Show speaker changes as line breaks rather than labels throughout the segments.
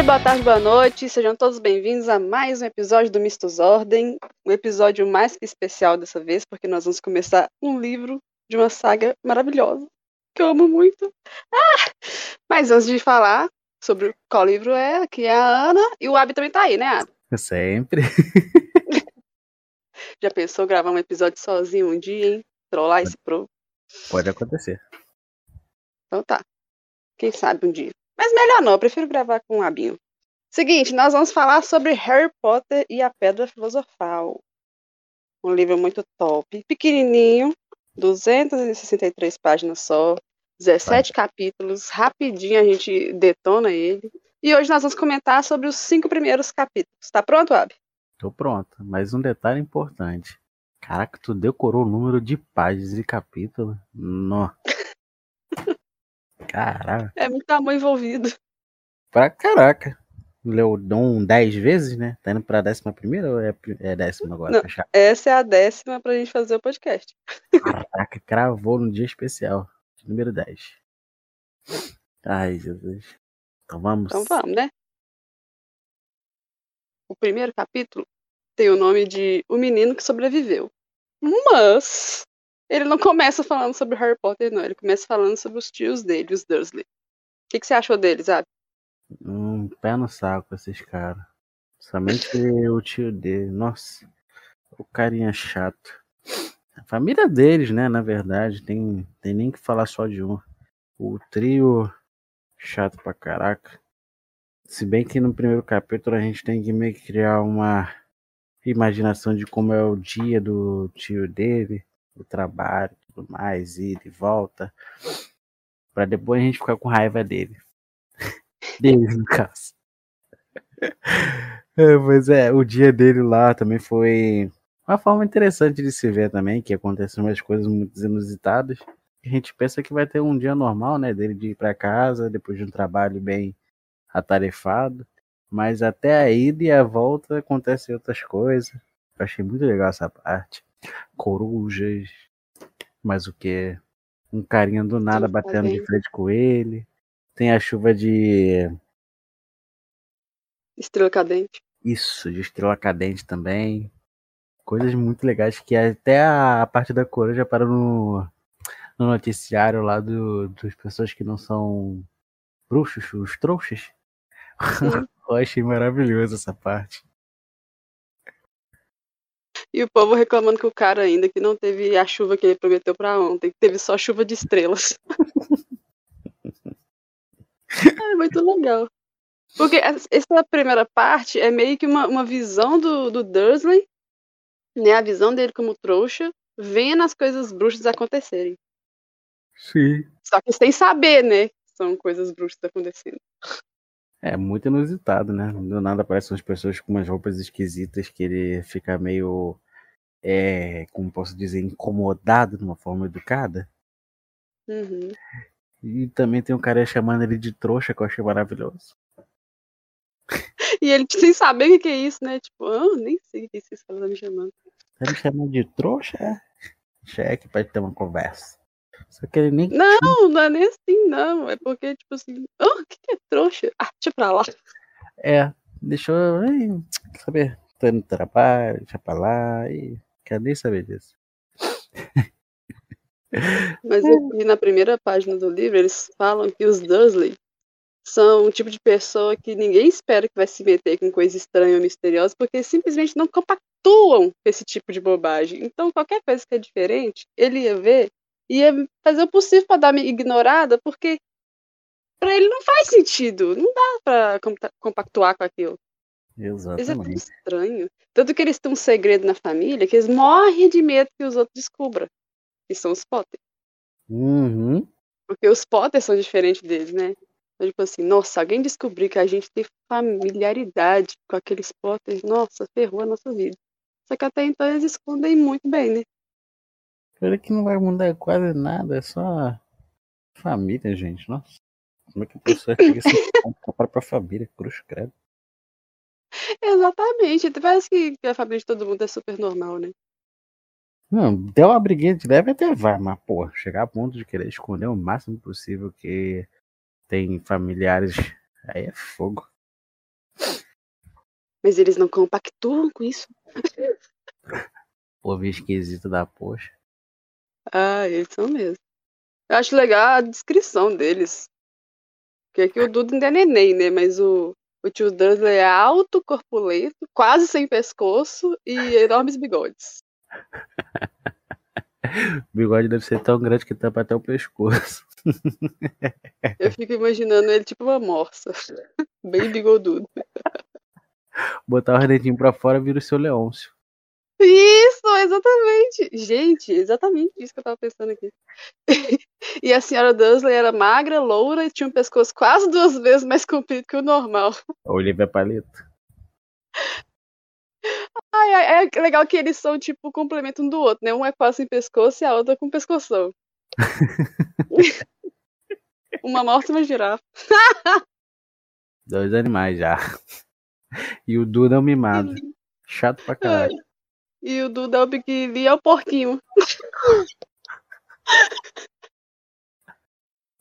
dia, boa tarde, boa noite. Sejam todos bem-vindos a mais um episódio do Mistos Ordem. Um episódio mais que especial dessa vez, porque nós vamos começar um livro de uma saga maravilhosa, que eu amo muito. Ah! Mas antes de falar sobre qual livro é, que é a Ana, e o Abi também tá aí, né, Abi?
Sempre.
Já pensou gravar um episódio sozinho um dia, hein? Trollar esse pro?
Pode acontecer.
Então tá. Quem sabe um dia. Mas melhor não, eu prefiro gravar com o Abinho. Seguinte, nós vamos falar sobre Harry Potter e a Pedra Filosofal. Um livro muito top, pequenininho, 263 páginas só, 17 capítulos, rapidinho a gente detona ele. E hoje nós vamos comentar sobre os cinco primeiros capítulos. Tá pronto, Ab?
Tô pronto, mas um detalhe importante. Caraca, tu decorou o número de páginas e capítulo? Nó. Caraca.
É muito amor envolvido.
Pra caraca. Leu Dom 10 vezes, né? Tá indo pra décima primeira ou é, é décima agora?
Não, essa é a décima pra gente fazer o podcast.
Caraca, cravou no dia especial. Número 10. Ai, Jesus. Então vamos.
Então vamos, né? O primeiro capítulo tem o nome de O Menino que Sobreviveu. Mas ele não começa falando sobre Harry Potter, não. Ele começa falando sobre os tios dele, os Dursley. O que, que você achou deles, sabe?
Um pé no saco esses caras. Somente o tio dele. Nossa, o carinha chato. A família deles, né? Na verdade, tem, tem nem que falar só de um. O trio chato pra caraca. Se bem que no primeiro capítulo a gente tem que meio que criar uma imaginação de como é o dia do tio dele, o trabalho, tudo mais, ida e volta, para depois a gente ficar com raiva dele. Deles, no caso. É, mas é, o dia dele lá também foi uma forma interessante de se ver também, que acontecem umas coisas muito inusitadas. A gente pensa que vai ter um dia normal, né, dele de ir para casa depois de um trabalho bem atarefado, mas até a ida e a volta acontecem outras coisas. Eu achei muito legal essa parte. Corujas, mas o que? Um carinha do nada Sim, batendo de frente com ele. Tem a chuva de.
Estrela cadente.
Isso, de estrela cadente também. Coisas muito legais que até a parte da coruja para no, no noticiário lá do, dos pessoas que não são bruxos, os trouxas. Eu achei maravilhoso essa parte.
E o povo reclamando com o cara ainda que não teve a chuva que ele prometeu para ontem, que teve só chuva de estrelas. é muito legal. Porque essa primeira parte é meio que uma, uma visão do, do Dursley, né? A visão dele como trouxa, vendo as coisas bruxas acontecerem.
Sim.
Só que sem saber, né? São coisas bruxas acontecendo.
É muito inusitado, né? Do nada aparecem umas pessoas com umas roupas esquisitas que ele fica meio, é, como posso dizer, incomodado de uma forma educada.
Uhum.
E também tem um cara chamando ele de trouxa, que eu achei maravilhoso.
E ele sem saber o que é isso, né? Tipo, ah, nem sei o que esse cara tá me chamando.
Tá me chamando de trouxa? Cheque pra ter uma conversa. Só que ele nem.
Não, não é nem assim, não. É porque, tipo assim, oh, o que, é trouxa? Ah, deixa pra lá.
É, deixou. Quer saber? Tô indo no trabalho, deixa pra lá e. Quero nem saber disso.
Mas aqui na primeira página do livro, eles falam que os Dursley são um tipo de pessoa que ninguém espera que vai se meter com coisa estranha ou misteriosa, porque simplesmente não compactuam com esse tipo de bobagem. Então, qualquer coisa que é diferente, ele ia ver ia fazer o possível para dar uma ignorada, porque para ele não faz sentido, não dá para compactuar com aquilo.
Exatamente.
Isso é tão estranho. Tanto que eles têm um segredo na família que eles morrem de medo que os outros descubram. Que são os Potter.
Uhum.
Porque os Potter são diferentes deles, né? Então, tipo assim, nossa, alguém descobrir que a gente tem familiaridade com aqueles Potter, nossa, ferrou a nossa vida. Só que até então eles escondem muito bem, né?
Olha que não vai mudar quase nada, é só família, gente. Nossa. Como é que a pessoa chega assim a própria família, cruz credo?
Exatamente. Parece que a família de todo mundo é super normal, né?
Não, deu uma briguinha de leve até vai, mas, pô, chegar a ponto de querer esconder o máximo possível que tem familiares. Aí é fogo.
Mas eles não compactuam com isso.
Povo esquisito da poxa.
Ah, eles são mesmo. Eu acho legal a descrição deles. Porque aqui o Duda ainda é neném, né? Mas o, o tio Dursley é alto, corpulento, quase sem pescoço e enormes bigodes.
O bigode deve ser tão grande que tampa até o pescoço.
Eu fico imaginando ele tipo uma morsa. Bem bigodudo.
Botar o dedinho pra fora vira o seu Leôncio.
Isso, exatamente. Gente, exatamente isso que eu tava pensando aqui. e a senhora Dursley era magra, loura e tinha um pescoço quase duas vezes mais comprido que o normal.
Olivia Palito.
Ai, é legal que eles são tipo o complemento um do outro, né? Um é quase sem pescoço e a outra com pescoção. uma morta e uma girafa.
Dois animais já. E o Duda é um mimado. Chato pra caralho.
E o Duda é o Big é o porquinho.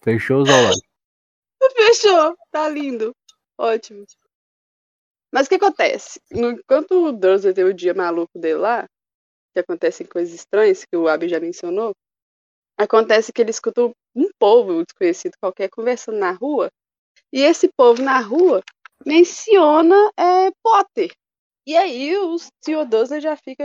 Fechou os olhos.
Fechou, tá lindo. Ótimo. Mas o que acontece? Enquanto o Dursley tem o dia maluco dele lá, que acontecem coisas estranhas, que o Abby já mencionou, acontece que ele escuta um povo desconhecido qualquer conversando na rua, e esse povo na rua menciona é, Potter. E aí o. Dursley já fica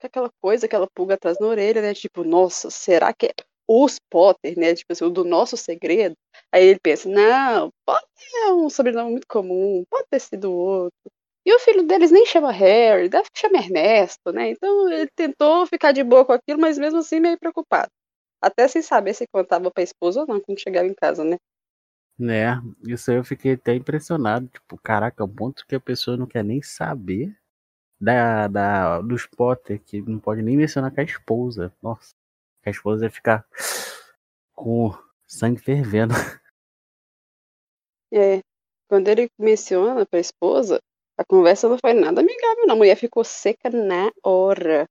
com aquela coisa, aquela pulga atrás na orelha, né? Tipo, nossa, será que é os Potter, né? Tipo assim, o do nosso segredo. Aí ele pensa, não, Potter é um sobrenome muito comum, pode ter sido outro. E o filho deles nem chama Harry, deve chamar Ernesto, né? Então ele tentou ficar de boa com aquilo, mas mesmo assim meio preocupado. Até sem saber se contava pra esposa ou não quando chegava em casa, né?
Né, isso aí eu fiquei até impressionado. Tipo, caraca, o ponto que a pessoa não quer nem saber da, da, dos Potter, que não pode nem mencionar com a esposa. Nossa, a esposa ia ficar com sangue fervendo.
É, quando ele menciona pra esposa, a conversa não foi nada amigável, não. A mulher ficou seca na hora.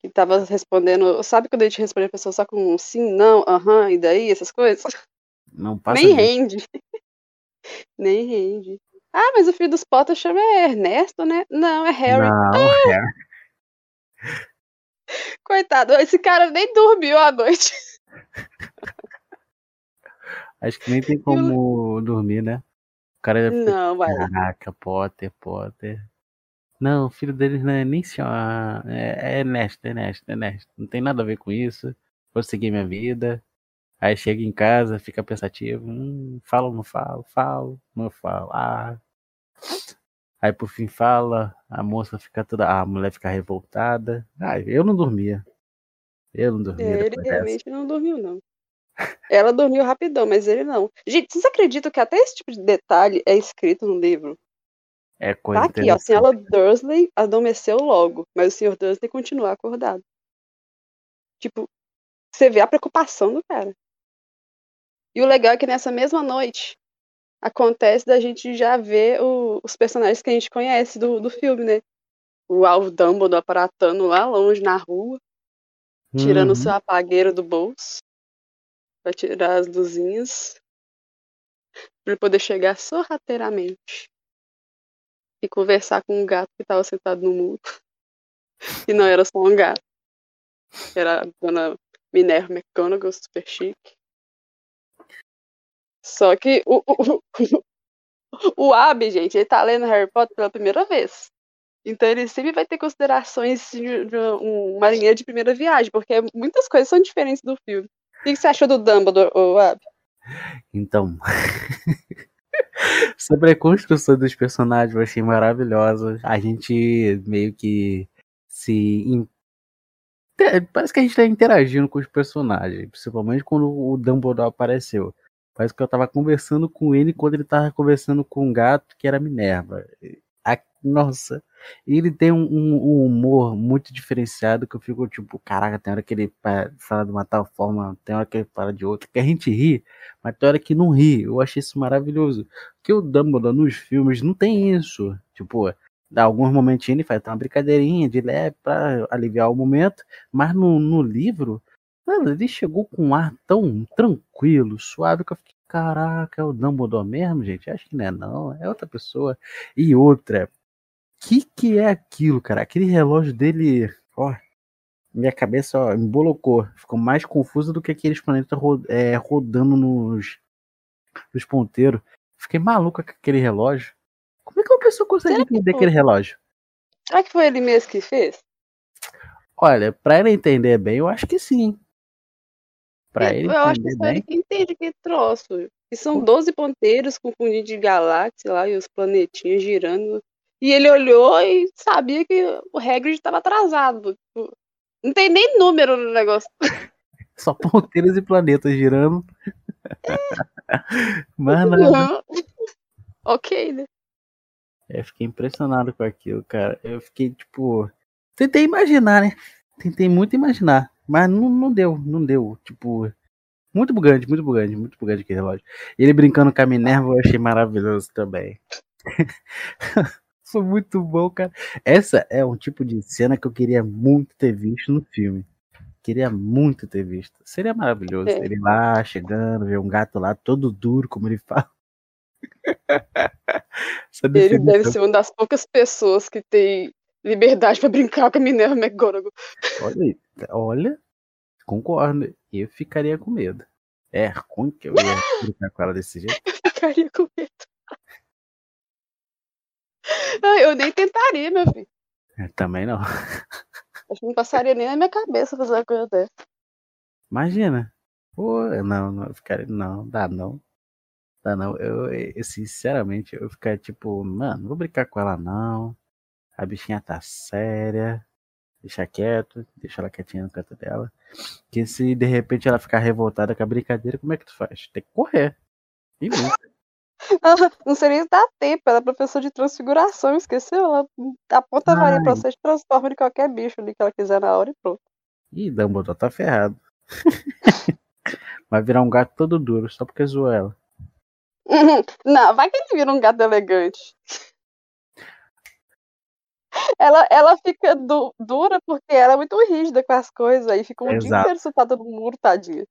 Que tava respondendo. Sabe quando a gente responde a pessoa só com um sim, não, aham, e daí, essas coisas?
Não passa
Nem
disso.
rende. Nem rende. Ah, mas o filho dos Potter chama Ernesto, né? Não, é Harry.
Não, é.
Coitado, esse cara nem dormiu à noite.
Acho que nem tem como dormir, né? O cara deve
Não, vai.
Caraca, Potter, Potter. Não, o filho deles não é nem senhor. É, é Ernesto, Ernesto, Ernesto. Não tem nada a ver com isso. Vou seguir minha vida. Aí chega em casa, fica pensativo. Hum, falo ou não falo? Falo, não falo. Ah. Aí por fim fala, a moça fica toda. A mulher fica revoltada. Ah, eu não dormia. Eu não dormia.
Ele
depois dessa.
realmente não dormiu, não. Ela dormiu rapidão, mas ele não. Gente, vocês acreditam que até esse tipo de detalhe é escrito no livro?
É coisa
Tá aqui, ó. A senhora Dursley adormeceu logo, mas o senhor Dursley continua acordado. Tipo, você vê a preocupação do cara. E o legal é que nessa mesma noite acontece da gente já ver o- os personagens que a gente conhece do, do filme, né? O Alvo Dumbledore aparatando lá longe na rua, tirando o
Uhum.
seu apagueiro do bolso pra tirar as luzinhas pra ele poder chegar sorrateiramente e conversar com um gato que tava sentado no muro. E não era só um gato. Era a dona Minerva McGonagall, super chique. Só que o, o, o, o Abby, gente, ele tá lendo Harry Potter pela primeira vez. Então ele sempre vai ter considerações de, de um marinheiro de primeira viagem, porque muitas coisas são diferentes do filme. O que você achou do Dumbledore, ô Abby?
Então. Sobre a construção dos personagens, eu achei maravilhosa. A gente meio que se. Parece que a gente tá interagindo com os personagens, principalmente quando o Dumbledore apareceu. Parece que eu tava conversando com ele quando ele tava conversando com um gato que era Minerva. A- Nossa, ele tem um, um- um humor muito diferenciado que eu fico tipo, caraca, tem hora que ele fala de uma tal forma, tem hora que ele fala de outra, que a gente ri, mas tem hora que não ri. Eu achei isso maravilhoso. Porque o Dumbledore nos filmes não tem isso. Tipo, dá alguns momentinhos ele faz uma brincadeirinha de leve pra aliviar o momento, mas no, no livro, mano, ele chegou com um ar tão tranquilo, suave, que eu fiquei, caraca, é o Dumbledore mesmo, gente? Acho que não é não, é outra pessoa. E outra, que que é aquilo, cara? Aquele relógio dele, ó, minha cabeça ó, embolocou. Ficou mais confusa do que aqueles planetas ro é, rodando nos, nos ponteiros. Fiquei maluco com aquele relógio. Como é que uma pessoa consegue entender aquele relógio?
Será que foi ele mesmo que fez?
Olha, pra ele entender bem, eu acho que sim. Pra
Eu,
ele
eu acho que só ele que entende que troço. E são 12 ponteiros confundidos de galáxia lá e os planetinhas girando. E ele olhou e sabia que o Hagrid estava atrasado. Tipo, Não tem nem número no negócio.
Só ponteiros e planetas girando. Mas nada.
ok, né?
Eu fiquei impressionado com aquilo, cara. Eu fiquei, tipo. Tentei imaginar, né? Tentei muito imaginar. Mas não, não deu, não deu. Tipo. Muito bugante, muito bugante, muito bugante aquele relógio. Ele brincando com a Minerva eu achei maravilhoso também. Foi muito bom, cara. Essa é um tipo de cena que eu queria muito ter visto no filme. Queria muito ter visto. Seria maravilhoso.
É.
Ele lá, chegando, ver um gato lá todo duro, como ele fala.
Ele deve ser uma das poucas pessoas que tem liberdade pra brincar com a Minerva McGonagall.
Olha, aí, olha, concordo. Eu ficaria com medo. É ruim que eu ia brincar com ela desse jeito.
Ficaria com medo. Ai, eu nem tentaria, meu filho.
É, Também não.
Acho que não passaria nem na minha cabeça fazer uma coisa dessa.
Imagina. Pô, não, não, eu ficaria. Não, dá não. Dá não. Eu, eu, sinceramente, eu ficaria tipo, mano, não vou brincar com ela não. A bichinha tá séria. Deixa quieto, deixa ela quietinha no canto dela. Que se de repente ela ficar revoltada com a brincadeira, como é que tu faz? Tem que correr. E muito.
Não seria isso dar tempo, ela é professora de transfiguração, esqueceu? Ela aponta a varinha pra você e transforma em qualquer bicho ali que ela quiser na hora e pronto.
Ih, Dumbledore tá ferrado. Vai virar um gato todo duro, só porque zoou ela.
Não, vai que ele vira um gato elegante. Ela, ela fica du- dura porque ela é muito rígida com as coisas, aí fica um dia
Exato.
inteiro sentada no muro, tadinha.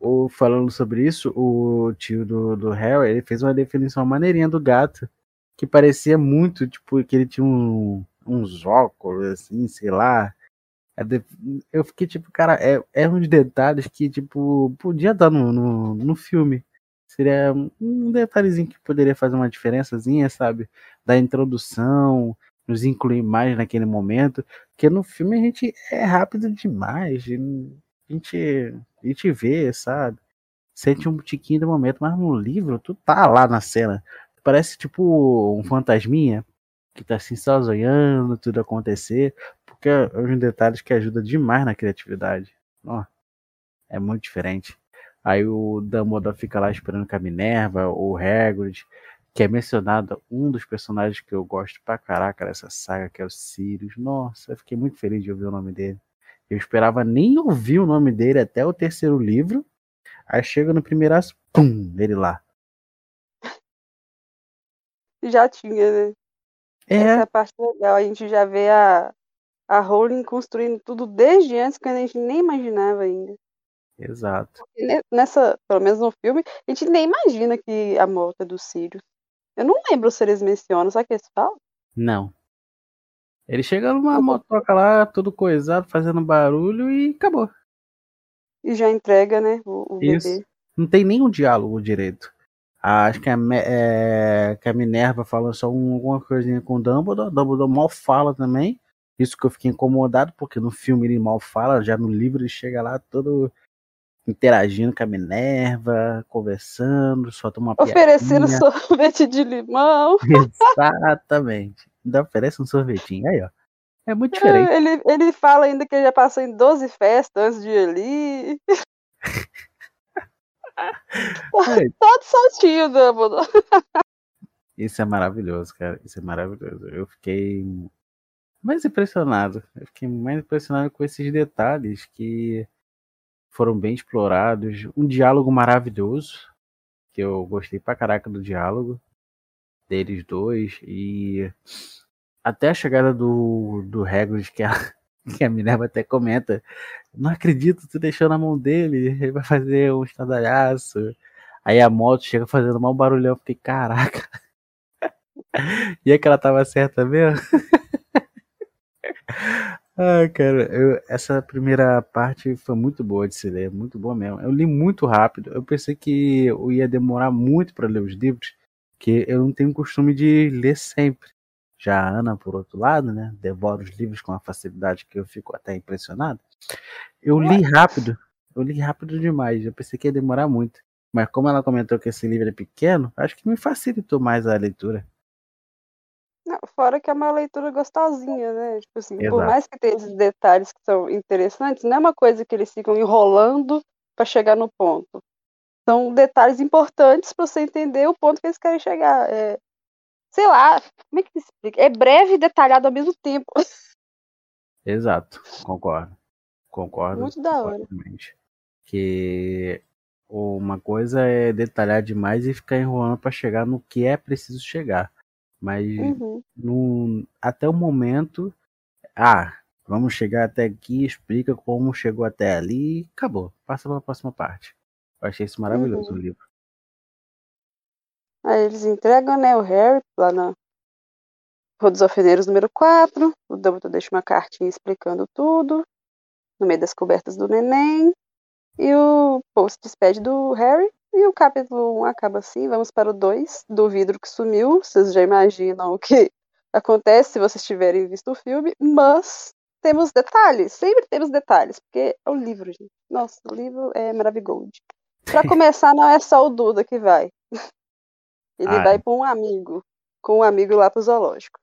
Ou falando sobre isso, o tio do, do Harry, ele fez uma definição maneirinha do gato, que parecia muito, tipo, que ele tinha um, uns óculos, assim, sei lá. De- Eu fiquei tipo, cara, é, é uns detalhes que, tipo, podia dar no, no, no filme. Seria um detalhezinho que poderia fazer uma diferençazinha, sabe? Da introdução, nos incluir mais naquele momento. Porque no filme a gente é rápido demais. A gente, a gente vê, sabe? Sente um tiquinho do momento, mas no livro tu tá lá na cena. Parece tipo um fantasminha que tá assim só zoiando tudo acontecer. Porque é um detalhes que ajuda demais na criatividade. Ó, é muito diferente. Aí o Dumbledore fica lá esperando com a Minerva, o Hagrid, que é mencionado um dos personagens que eu gosto pra caraca dessa saga, que é o Sirius. Nossa, eu fiquei muito feliz de ouvir o nome dele. Eu esperava nem ouvir o nome dele até o terceiro livro. Aí chega no primeiro aço, pum, ele lá.
Já tinha, né? Essa é
É,
a parte legal. A gente já vê a, a Rowling construindo tudo desde antes, quando a gente nem imaginava ainda.
exato.
Ne- Nessa, pelo menos no filme, a gente nem imagina que a morte é do Sirius. Eu não lembro se eles mencionam, sabe o que eles falam?
Não. Ele chega numa motoca lá, todo coisado, fazendo barulho e acabou.
E já entrega, né, o, o
Isso.
bebê.
Não tem nenhum diálogo direito. Ah, Acho que a, é, que a Minerva fala só um- alguma coisinha com o Dumbledore. Dumbledore mal fala também. Isso que eu fiquei incomodado, porque no filme ele mal fala, já no livro ele chega lá todo interagindo com a Minerva, conversando, solta uma
Oferecendo
piadinha.
sorvete de limão.
Exatamente. Ainda oferece um sorvetinho. Aí, ó. É muito diferente.
Ele, ele fala ainda que ele já passou em 12 festas antes de.
É,
Todo soltinho, Dumbledore.
Isso é maravilhoso, cara. Isso é maravilhoso. Eu fiquei mais impressionado. Eu fiquei mais impressionado com esses detalhes que foram bem explorados. Um diálogo maravilhoso, que eu gostei pra caraca do diálogo deles dois. E até a chegada do, do Hagrid, que a, que a Minerva até comenta. Não acredito, tu deixou na mão dele, ele vai fazer um estardalhaço. Aí a moto chega fazendo mal barulhão. Fiquei, caraca. e é que ela tava certa mesmo? Ah, cara, eu, essa primeira parte foi muito boa de se ler, muito boa mesmo. Eu li muito rápido. Eu pensei que eu ia demorar muito para ler os livros, que eu não tenho costume de ler sempre. Já a Ana, por outro lado, né, devora os livros com uma facilidade que eu fico até impressionado. Eu li rápido, eu li rápido demais. Eu pensei que ia demorar muito. Mas como ela comentou que esse livro é pequeno, acho que me facilitou mais a leitura.
Não, fora que é uma leitura gostosinha, né? Tipo assim, Exato. por mais que tenha esses detalhes que são interessantes, não é uma coisa que eles ficam enrolando para chegar no ponto. São detalhes importantes para você entender o ponto que eles querem chegar. É, sei lá, como é que se explica? É breve e detalhado ao mesmo tempo.
Exato, concordo. Concordo.
Muito da hora.
Que uma coisa é detalhar demais e ficar enrolando para chegar no que é preciso chegar. Mas
uhum.
no, até o momento, ah, vamos chegar até aqui, explica como chegou até ali e acabou. Passa para a próxima parte. Eu achei isso maravilhoso uhum. no livro.
Aí eles entregam, né, o Harry lá na dos Alfeneiros número 4. O Dumbledore deixa uma cartinha explicando tudo. No meio das cobertas do neném. E o Paul se despede do Harry e o capítulo 1 acaba assim, vamos para o 2, do vidro que sumiu. Vocês já imaginam o que acontece se vocês tiverem visto o filme, mas temos detalhes, sempre temos detalhes, porque é um livro, gente. Nossa, o livro é maravilhoso. Para começar, não é só o Duda que vai. Ele ah. vai com um amigo, com um amigo lá pro zoológico.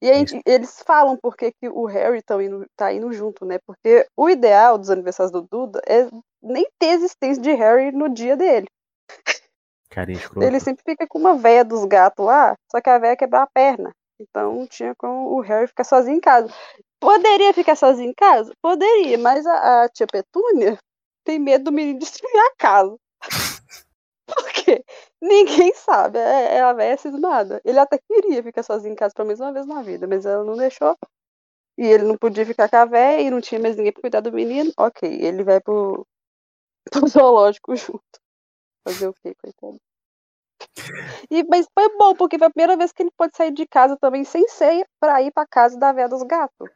E aí, eles falam por que, que o Harry tá indo, tá indo junto, né? Porque o ideal dos aniversários do Duda é nem ter existência de Harry no dia dele.
Carinha
Ele sempre fica com uma véia dos gatos lá, só que a véia quebrou a perna. Então tinha como o Harry ficar sozinho em casa. Poderia ficar sozinho em casa? Poderia, mas a, a tia Petúnia tem medo do menino destruir a casa. Por quê? Ninguém sabe. É, é a véia cismada. Ele até queria ficar sozinho em casa pelo menos uma vez na vida, mas ela não deixou. E ele não podia ficar com a véia e não tinha mais ninguém pra cuidar do menino. Ok, ele vai pro, pro zoológico junto. Fazer o quê, coitado? E, mas foi bom, porque foi a primeira vez que ele pode sair de casa também sem ceia pra ir pra casa da véia dos gatos.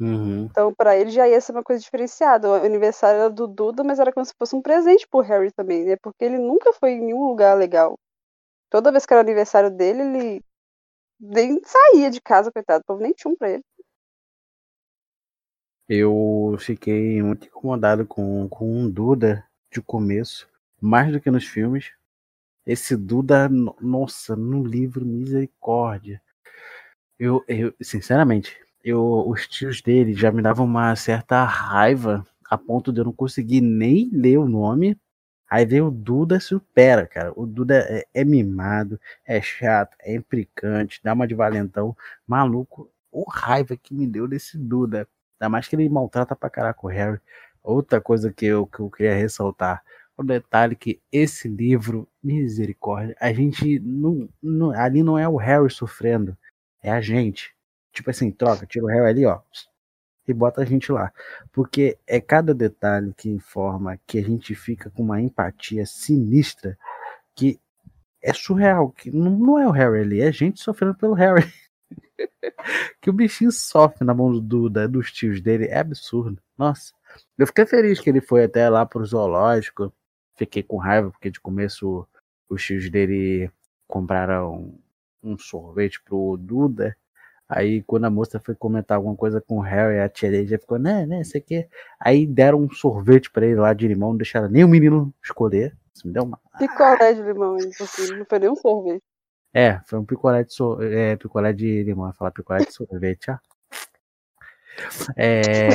Uhum.
Então, para ele já ia ser uma coisa diferenciada. O aniversário era do Duda, mas era como se fosse um presente pro Harry também, né? Porque ele nunca foi em nenhum lugar legal. Toda vez que era aniversário dele, ele nem saía de casa, coitado. O povo nem tinha um pra ele.
Eu fiquei muito incomodado com, com um Duda de começo, mais do que nos filmes. Esse Duda, nossa, no livro, misericórdia. Eu, eu sinceramente, eu, os tios dele já me davam uma certa raiva a ponto de eu não conseguir nem ler o nome. Aí veio o Duda supera, cara. O Duda é, é mimado, é chato, é implicante, dá uma de valentão. Maluco, o raiva que me deu desse Duda. Ainda mais que ele maltrata pra caraca o Harry. Outra coisa que eu, que eu queria ressaltar. O detalhe que esse livro, misericórdia, a gente não, não, ali não é o Harry sofrendo, é a gente. Tipo assim, troca, tira o réu ali, ó, e bota a gente lá. Porque é cada detalhe que informa que a gente fica com uma empatia sinistra que é surreal. Que não, não é o Harry ali, é a gente sofrendo pelo Harry. Que o bichinho sofre na mão do Duda, dos tios dele, é absurdo. Nossa, eu fiquei feliz que ele foi até lá pro zoológico. Fiquei com raiva porque de começo os tios dele compraram um sorvete pro Duda Aí quando a moça foi comentar alguma coisa com o Harry, a tia dele já ficou, né, né, sei que. Aí deram um sorvete para ele lá de limão, não deixaram nem o menino escolher. Isso me deu uma.
Picolé de limão, não foi nem um sorvete.
É, foi um picolé de, so... é, picolé de limão, falar picolé de sorvete, ó. É.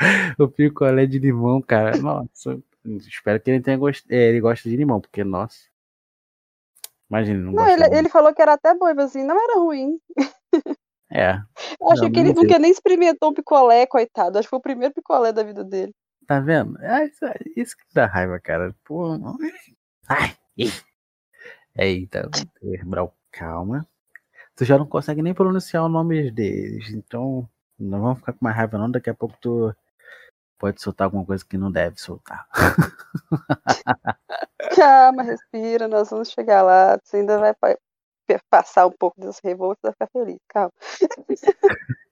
o picolé de limão, cara. Nossa, espero que ele tenha gost... É, ele goste de limão, porque, nossa. Imagina, não,
não ele, ele, falou que era até bom, mas assim, não era ruim.
É.
Acho não, que ele nunca nem experimentou um picolé, coitado. Acho que foi o primeiro picolé da vida dele.
Tá vendo? É isso, isso que dá raiva, cara. Pô, Ai! Eita, Brau, calma. Tu já não consegue nem pronunciar o nome deles, então não vamos ficar com mais raiva não. Daqui a pouco tu pode soltar alguma coisa que não deve soltar.
Calma, respira, nós vamos chegar lá. Você ainda vai passar um pouco das revoltas e vai ficar feliz. Calma.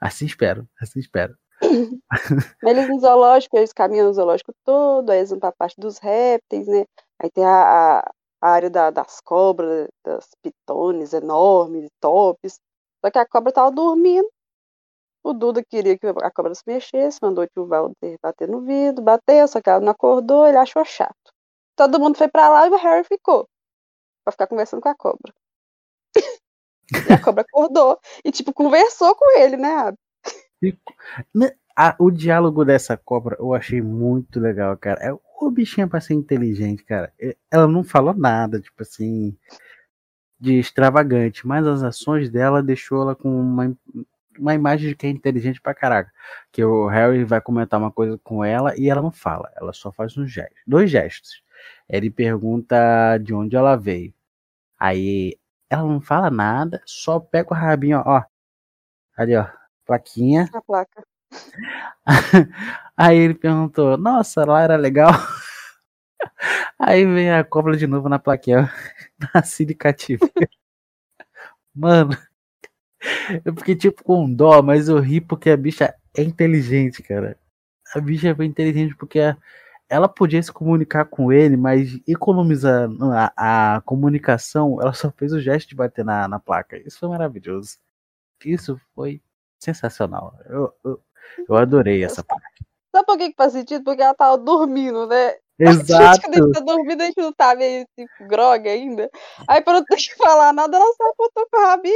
Assim espero, assim espero.
Eles no zoológico, eles caminham no zoológico todo, aí eles vão pra parte dos répteis, né? Aí tem a, a, a área da, das cobras, das pitones enormes, tops. Só que a cobra tava dormindo. O Duda queria que a cobra se mexesse, mandou o Walter bater no vidro, bateu, só que ela não acordou, ele achou chato. Todo mundo foi pra lá e o Harry ficou. Pra ficar conversando com a cobra. e a cobra acordou e, tipo, conversou com ele, né?
Né, o diálogo dessa cobra eu achei muito legal, cara. É o bichinho pra ser inteligente, cara. Ela não falou nada, tipo assim, de extravagante, mas as ações dela deixou ela com uma, uma imagem de que é inteligente pra caraca. Que o Harry vai comentar uma coisa com ela e ela não fala, ela só faz um gesto, dois gestos. Ele pergunta de onde ela veio. Aí ela não fala nada, só pega o rabinho, ó. Ali, ó plaquinha.
A placa.
Aí ele perguntou: Nossa, lá era legal. Aí vem a cobra de novo na plaquinha. Nasci de cativeiro. Mano, eu fiquei tipo com dó, mas eu ri porque a bicha é inteligente, cara. A bicha é inteligente porque ela podia se comunicar com ele, mas economizando a, a comunicação, ela só fez o gesto de bater na, na placa. Isso foi maravilhoso. Isso foi sensacional. Eu, eu, eu adorei essa parte.
Sabe por que, faz sentido? Porque ela tava dormindo, né?
Exato.
A gente, quando a gente tá dormindo, a gente não tá meio tipo grog ainda. Aí, pra não ter que falar nada, ela só apontou com o rabinho.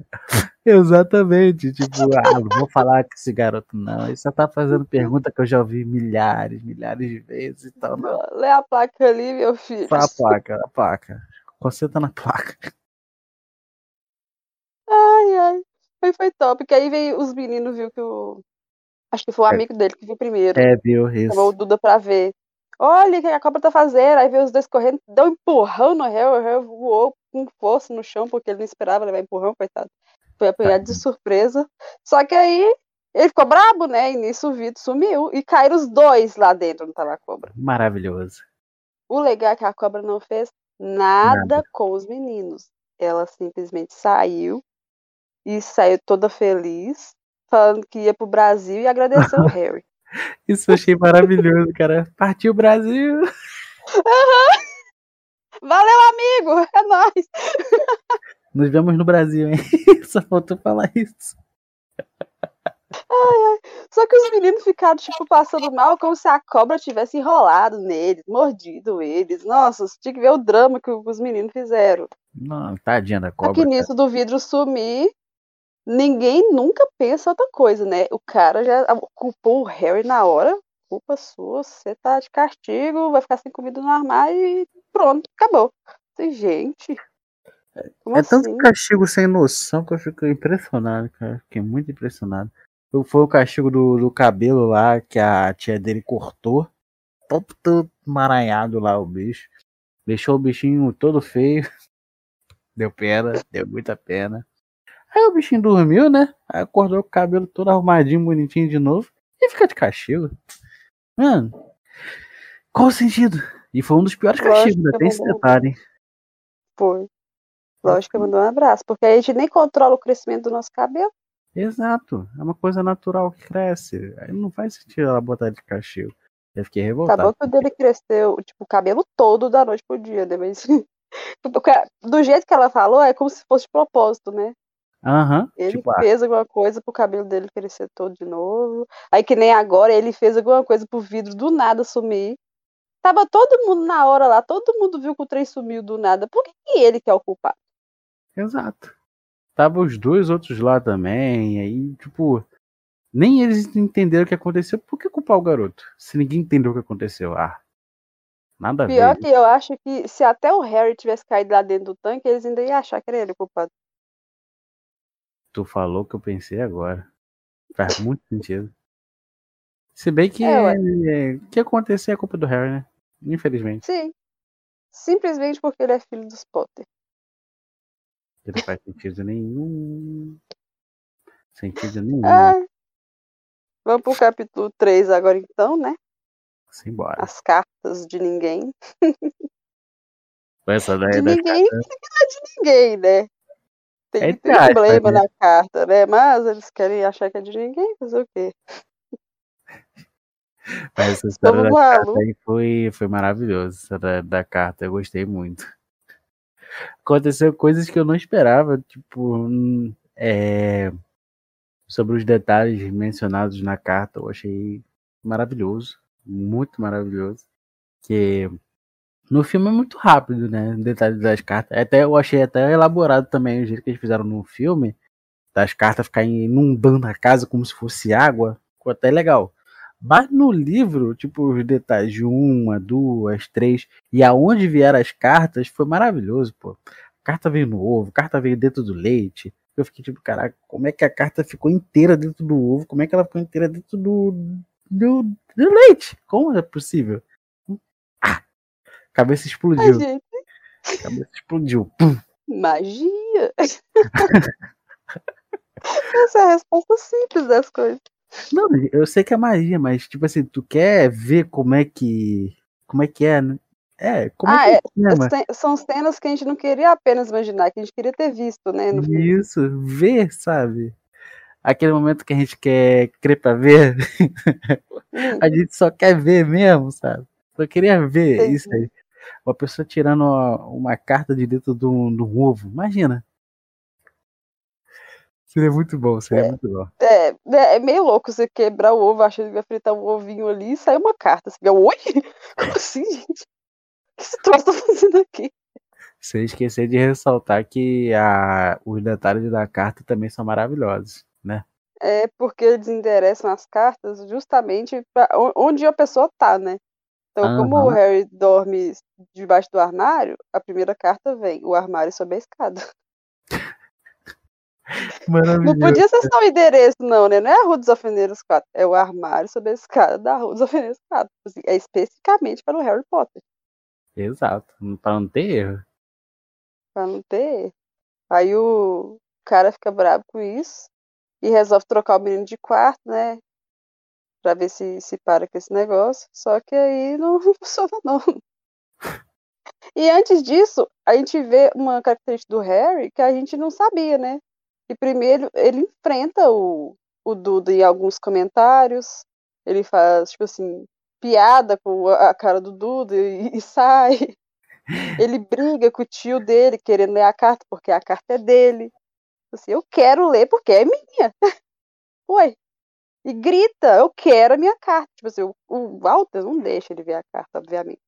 Exatamente. Tipo, ah, não vou falar com esse garoto, não. Ele só tá fazendo pergunta que eu já ouvi milhares, milhares de vezes e tal. Não.
Lê a placa ali, meu filho.
Só a placa, a placa. Concentra na placa.
Ai, ai. Foi, foi top, porque aí veio os meninos, viu que o. Acho que foi o é. amigo dele que viu primeiro.
É, viu, isso.
Chamou o Duda pra ver. Olha o que a cobra tá fazendo. Aí veio os dois correndo, deu um empurrão no réu, o réu voou com força no chão, porque ele não esperava levar empurrão, coitado. Foi apanhado de surpresa. Só que aí ele ficou brabo, né? E nisso o Vitor sumiu. E caíram os dois lá dentro, não tava a cobra.
Maravilhoso.
O legal é que a cobra não fez nada, nada. com os meninos. Ela simplesmente saiu, e saiu toda feliz, falando que ia pro Brasil e agradeceu o Harry.
Isso eu achei maravilhoso, cara. Partiu o Brasil.
Uhum. Valeu, amigo! É nóis!
Nos vemos no Brasil, hein? Só faltou falar isso.
Ai, ai. Só que os meninos ficaram, tipo, passando mal como se a cobra tivesse enrolado neles, mordido eles. Nossa, tinha que ver o drama que os meninos fizeram.
Não, tadinha da cobra.
Aqui nisso do vidro sumir, ninguém nunca pensa outra coisa, né? O cara já culpou o Harry na hora. Culpa sua, você tá de castigo, vai ficar sem comida no armário e pronto, acabou. Assim, gente.
é assim? tanto castigo sem noção que eu fico impressionado, cara. Fiquei muito impressionado. Foi o castigo do, do cabelo lá que a tia dele cortou. Todo, todo emaranhado lá o bicho. Deixou o bichinho todo feio. Deu pena, deu muita pena. Aí o bichinho dormiu, né? Aí acordou com o cabelo todo arrumadinho, bonitinho de novo. E fica de castigo. Mano, qual o sentido? E foi um dos piores castigos, até esse detalhe.
Foi. Lógico que eu mandou um abraço, porque a gente nem controla o crescimento do nosso cabelo.
Exato. É uma coisa natural que cresce. Aí não faz sentido ela botar de castigo. Eu fiquei revoltado.
Acabou que o dele cresceu, tipo, o cabelo todo da noite pro dia, né? Mas do jeito que ela falou, é como se fosse de propósito, né?
Uhum,
ele
tipo,
fez alguma coisa pro cabelo dele crescer todo de novo. Aí que nem agora ele fez alguma coisa pro vidro do nada sumir. Tava todo mundo na hora lá, todo mundo viu que o trem sumiu do nada. Por que, que ele que é o culpado?
Exato. Tava os dois outros lá também, aí, tipo, nem eles entenderam o que aconteceu. Por que culpar o garoto? Se ninguém entendeu o que aconteceu. Ah, nada
Pior
a ver.
que eu acho que se até o Harry tivesse caído lá dentro do tanque, eles ainda iam achar que era ele o culpado.
Tu falou que eu pensei agora. Faz muito sentido. Se bem que
É, ué.
o que acontecer é culpa do Harry, né? Infelizmente.
Sim. Simplesmente porque ele é filho dos Potter.
Que Não faz sentido nenhum. Sentido nenhum.
Ai. Vamos pro capítulo 3 agora então, né?
Simbora.
As cartas de ninguém.
Essa daí
De ninguém,
cartas-
é de ninguém, né? Tem,
É
tem
né?
na carta, né? Mas eles querem achar que é de ninguém, fazer o quê?
Mas essa história da carta foi, foi maravilhosa. Essa da, da carta, eu gostei muito. Aconteceu coisas que eu não esperava, tipo, hum, é, sobre os detalhes mencionados na carta, eu achei maravilhoso, muito maravilhoso. Que no filme é muito rápido, né? Detalhes das cartas. Até eu achei até elaborado também o jeito que eles fizeram no filme, das cartas ficarem inundando a casa como se fosse água. Ficou até legal. Mas no livro, tipo, os detalhes de uma, duas, três, e aonde vieram as cartas, foi maravilhoso, pô. Carta veio no ovo, carta veio dentro do leite. Eu fiquei tipo, caraca, como é que a carta ficou inteira dentro do ovo? Como é que ela ficou inteira dentro do, do, do leite? Como é possível? Cabeça explodiu. Cabeça explodiu. Pum.
magia. Essa é a resposta simples das coisas.
Não, eu sei que é magia, mas tipo assim, tu quer ver como é que. Como é que é, né? É, como
Ah,
é
é,
que é?
Cen- São cenas que a gente não queria apenas imaginar, que a gente queria ter visto, né? No filme.
Isso, ver, sabe? Aquele momento que a gente quer crer pra ver,
Hum,
a gente só quer ver mesmo, sabe? Só queria ver
Entendi.
isso aí. Uma pessoa tirando uma, uma carta de dentro de um, de um ovo. Imagina. Seria muito bom, seria
É.
muito bom.
É, é, é meio louco você quebrar o ovo achando que vai fritar um ovinho ali e sair uma carta. Você fica, oi? Como assim, gente? O que esse troço tá fazendo aqui?
Sem esquecer de ressaltar que a, os detalhes da carta também são maravilhosos, né?
É porque eles endereçam as cartas justamente pra o- onde a pessoa tá, né? Então, como o. Harry dorme debaixo do armário, a primeira carta vem, o armário sob a escada. Não podia ser só o endereço, não, né? Não é a Rua dos Alfeneiros 4, é o armário sob a escada da Rua dos Alfeneiros 4. Assim, é especificamente para o Harry Potter,
Exato, pra não ter erro.
pra não ter. Aí o cara fica bravo com isso e resolve trocar o menino de quarto, né? Pra ver se se para com esse negócio. Só que aí não funciona, não. E antes disso, a gente vê uma característica do Harry que a gente não sabia, né? E primeiro ele enfrenta o, o Duda em alguns comentários. Ele faz, tipo assim, piada com a cara do Duda e, e sai. Ele briga com o tio dele, querendo ler a carta, porque a carta é dele. Assim, eu quero ler porque é minha. Oi. E grita, eu quero a minha carta. Tipo assim, o, o Walter não deixa ele ver a carta, obviamente.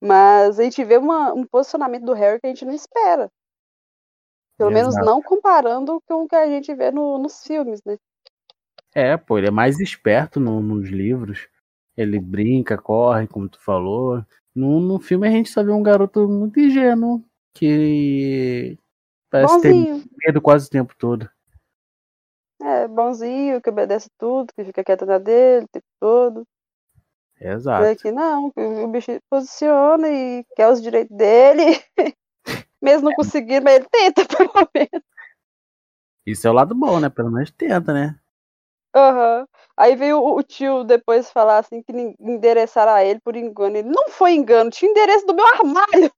Mas a gente vê uma- um posicionamento do Harry que a gente não espera. Pelo menos
Exato.
não comparando com o que a gente vê no- nos filmes, né?
É, pô, ele é mais esperto no- nos livros. Ele brinca, corre, como tu falou. No, no filme a gente só vê um garoto muito ingênuo, que parece ter
bonzinho.
medo quase o tempo todo.
É, bonzinho, que obedece tudo, que fica quieto na dele o tempo todo.
Exato.
Vê que não, que o bicho posiciona e quer os direitos dele. Mesmo não conseguindo, mas ele tenta, pelo menos.
Isso é o lado bom, né? Pelo menos tenta, né?
Aham. Aí veio o, tio depois falar assim que endereçaram a ele por engano. Ele não foi engano, tinha endereço do meu armário.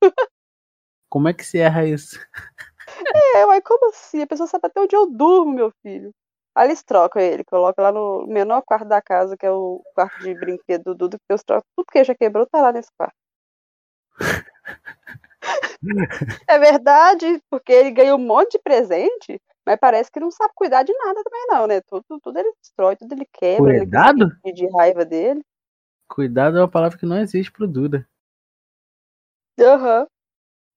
Como é que se erra isso?
É, mas como assim? A pessoa sabe até onde eu durmo, meu filho. Aí eles trocam ele, colocam lá no menor quarto da casa, que é o quarto de brinquedo do Dudu, que Deus troca. Tudo que já quebrou tá lá nesse quarto. É verdade, porque ele ganhou um monte de presente, mas parece que não sabe cuidar de nada também, não, né? Tudo, tudo ele destrói, tudo ele quebra, ele
Cuidado?
de, de raiva dele.
Cuidado é uma palavra que não existe pro Duda.
Aham.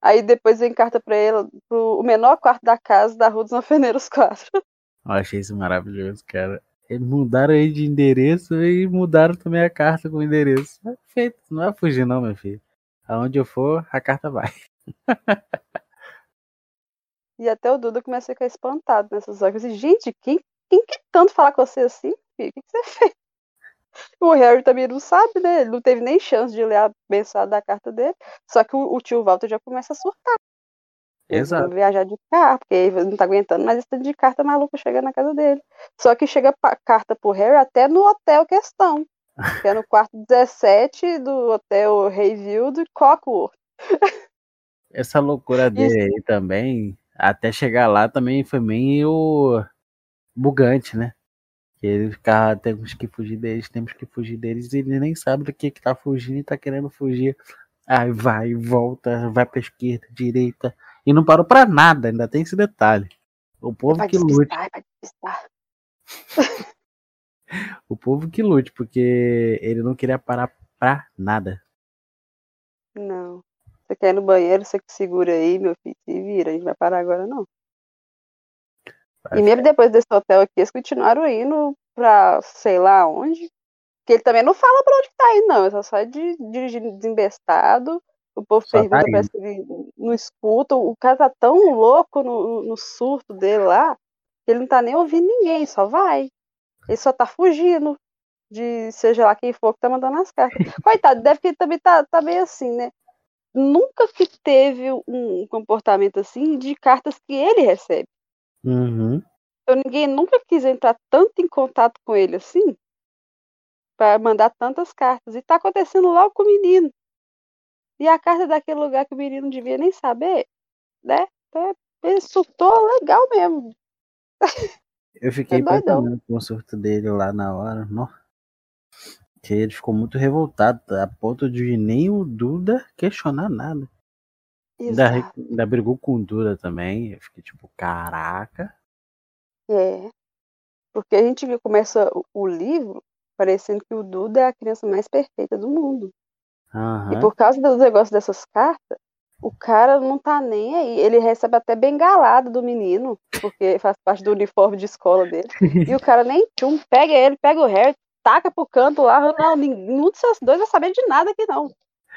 Aí depois vem carta pra ele, pro o menor quarto da casa da Rua dos Alfeneiros 4.
Eu achei isso maravilhoso, cara. Eles mudaram aí de endereço e mudaram também a carta com o endereço. Perfeito. Não vai fugir, não, meu filho. Aonde eu for, a carta vai.
E até o Duda começa a ficar espantado nessas horas. Gente, quem, quem quer tanto falar com você assim, filho? O que você fez? O Harry também não sabe, né? Ele não teve nem chance de ler a mensagem da carta dele. Só que o, o tio Walter já começa a surtar.
Exato.
viajar de carro, porque ele não tá aguentando mais esse de carta maluca chegando na casa dele. Só que chega pa- carta pro Harry até no hotel questão. Que é no quarto 17 do hotel Rayview de Cockworth.
Essa loucura dele aí também, até chegar lá também foi meio bugante, né? Que ele ficava, temos que fugir deles, temos que fugir deles, e ele nem sabe do que que tá fugindo e tá querendo fugir. Aí vai, volta, vai pra esquerda, direita, e não parou pra nada, ainda tem esse detalhe. O povo
Vai
que lute,
vai
o povo que lute, porque ele não queria parar pra nada.
Não. Você quer ir no banheiro, você que segura aí, meu filho, se vira. A gente vai parar agora, não.
Vai
E mesmo depois desse hotel aqui, eles continuaram indo pra sei lá onde. Porque ele também não fala pra onde que tá indo, não. Ele só sai de, dirigindo desembestado. O povo
Só
pergunta,
tá
parece que não escuta. O cara tá tão louco no, no surto dele lá, que ele não tá nem ouvindo ninguém, só vai. Ele só tá fugindo de seja lá quem for que tá mandando as cartas. Coitado, deve que ele também tá, tá meio assim, né? Nunca que teve um comportamento assim de cartas que ele recebe.
Uhum.
Então ninguém nunca quis entrar tanto em contato com ele assim para mandar tantas cartas. E tá acontecendo logo com o menino. E a carta é daquele lugar que o menino não devia nem saber, né? Então, ele surtou legal mesmo.
Eu fiquei
É
impressionado com o surto dele lá na hora. Nó. Que ele ficou muito revoltado, a ponto de nem o Duda questionar nada. Ainda, ainda brigou com o Duda também. Eu fiquei tipo, caraca.
É. Porque a gente viu- começa o livro parecendo que o Duda é a criança mais perfeita do mundo. E
Aham.
por causa dos negócios dessas cartas, o cara não tá nem aí. Ele recebe até bengalada do menino, porque faz parte do uniforme de escola dele. E o cara nem tchum, pega ele, pega o Harry, taca pro canto lá. Não, nenhum desses dois vai saber de nada aqui, não.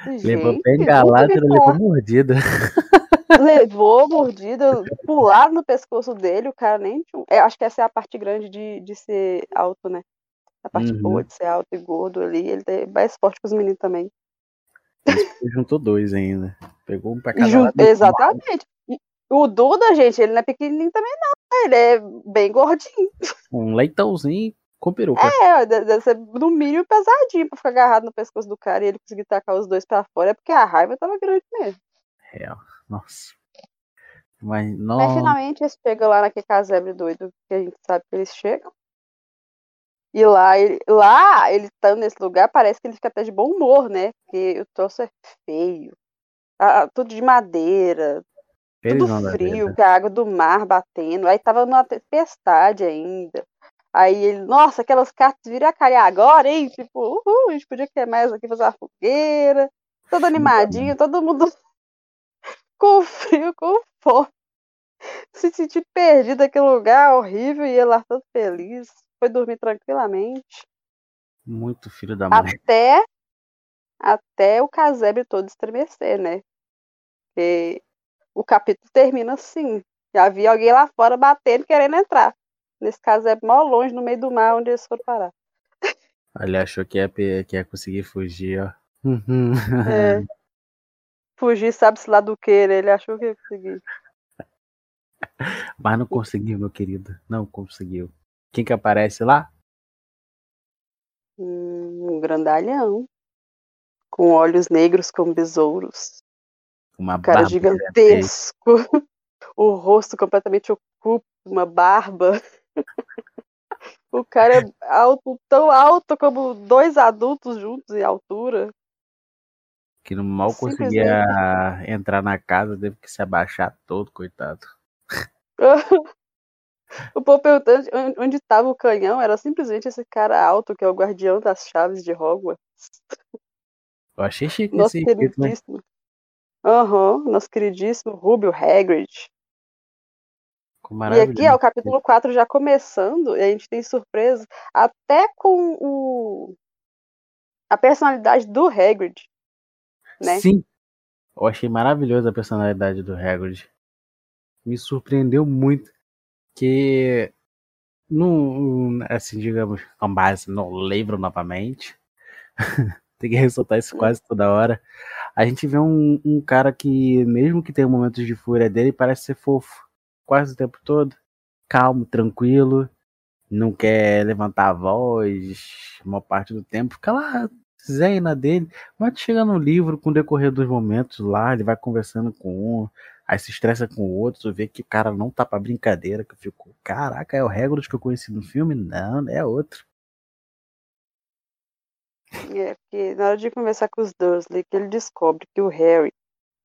Levou
Gente,
bengalada e
nunca vi
levou mordida.
Levou mordida, pularam no pescoço dele, o cara nem tchum. É, acho que essa é a parte grande de, de ser alto, né? A parte
Uhum.
boa de ser alto e gordo ali. Ele é mais forte que os meninos também.
Ele juntou dois ainda. Pegou um pra cada
jun-
lado.
Exatamente. O Duda, gente, ele não é pequenininho também, não. Ele é bem gordinho.
Um leitãozinho com peruca.
É, de- deve ser no mínimo pesadinho pra ficar agarrado no pescoço do cara e ele conseguir tacar os dois pra fora. É porque a raiva tava grande mesmo.
Real. Nossa. Mas,
Mas
não.
finalmente eles chegam lá naquele casebre doido que a gente sabe que eles chegam. E lá, ele, lá, ele estando nesse lugar, parece que ele fica até de bom humor, né? Porque o troço é feio. Ah, tudo de madeira,
Felizão
tudo frio, com a água do mar batendo. Aí tava numa tempestade ainda. Aí ele, nossa, aquelas cartas viram a calhar agora, hein? Tipo, uhul, a gente podia queimar isso aqui, fazer uma fogueira. Todo animadinho, todo mundo com frio, com fome. Se sentir perdido naquele lugar horrível e ele lá todo feliz. Foi dormir tranquilamente.
Muito filho da mãe.
Até, até o casebre todo estremecer, né? Porque o capítulo termina assim. Já havia alguém lá fora batendo, querendo entrar. Nesse casebre mó longe, no meio do mar, onde eles foram parar.
Ele achou que ia, que ia conseguir fugir, ó.
É. Fugir, sabe-se lá do que, né? Ele achou que ia conseguir.
Mas não conseguiu, meu querido. Não conseguiu. Quem que aparece lá?
Hum, Um grandalhão. Com olhos negros como besouros.
Uma
Um cara gigantesco. o rosto completamente oculto, uma barba. o cara é alto, tão alto como dois adultos juntos em altura.
que não mal
Simplesmente.
conseguia entrar na casa, teve que se abaixar todo, coitado.
o povo perguntando onde- estava o canhão, era simplesmente esse cara alto que é o guardião das chaves de Hogwarts.
Eu achei chique
Nosso
esse né?
queridíssimo. Aham, nosso queridíssimo Rubio Hagrid. E aqui é o capítulo 4 já começando, e a gente tem surpresa até com o a personalidade do Hagrid, né?
Sim. Eu achei maravilhosa a personalidade do Hagrid. Me surpreendeu muito que no assim, digamos, com base no livro novamente, Tem que ressaltar isso quase toda hora. A gente vê um, um cara que, mesmo que tenha momentos de fúria dele, parece ser fofo. Quase o tempo todo. Calmo, tranquilo. Não quer levantar a voz uma parte do tempo. Fica lá, zena dele. Mas chega no livro, com o decorrer dos momentos lá, ele vai conversando com um, aí se estressa com o outro, tu vê que o cara não tá pra brincadeira, que eu fico, caraca, é o Regulus que eu conheci no filme? Não, é outro.
É, porque na hora de conversar com os Dursley, que ele descobre que o Harry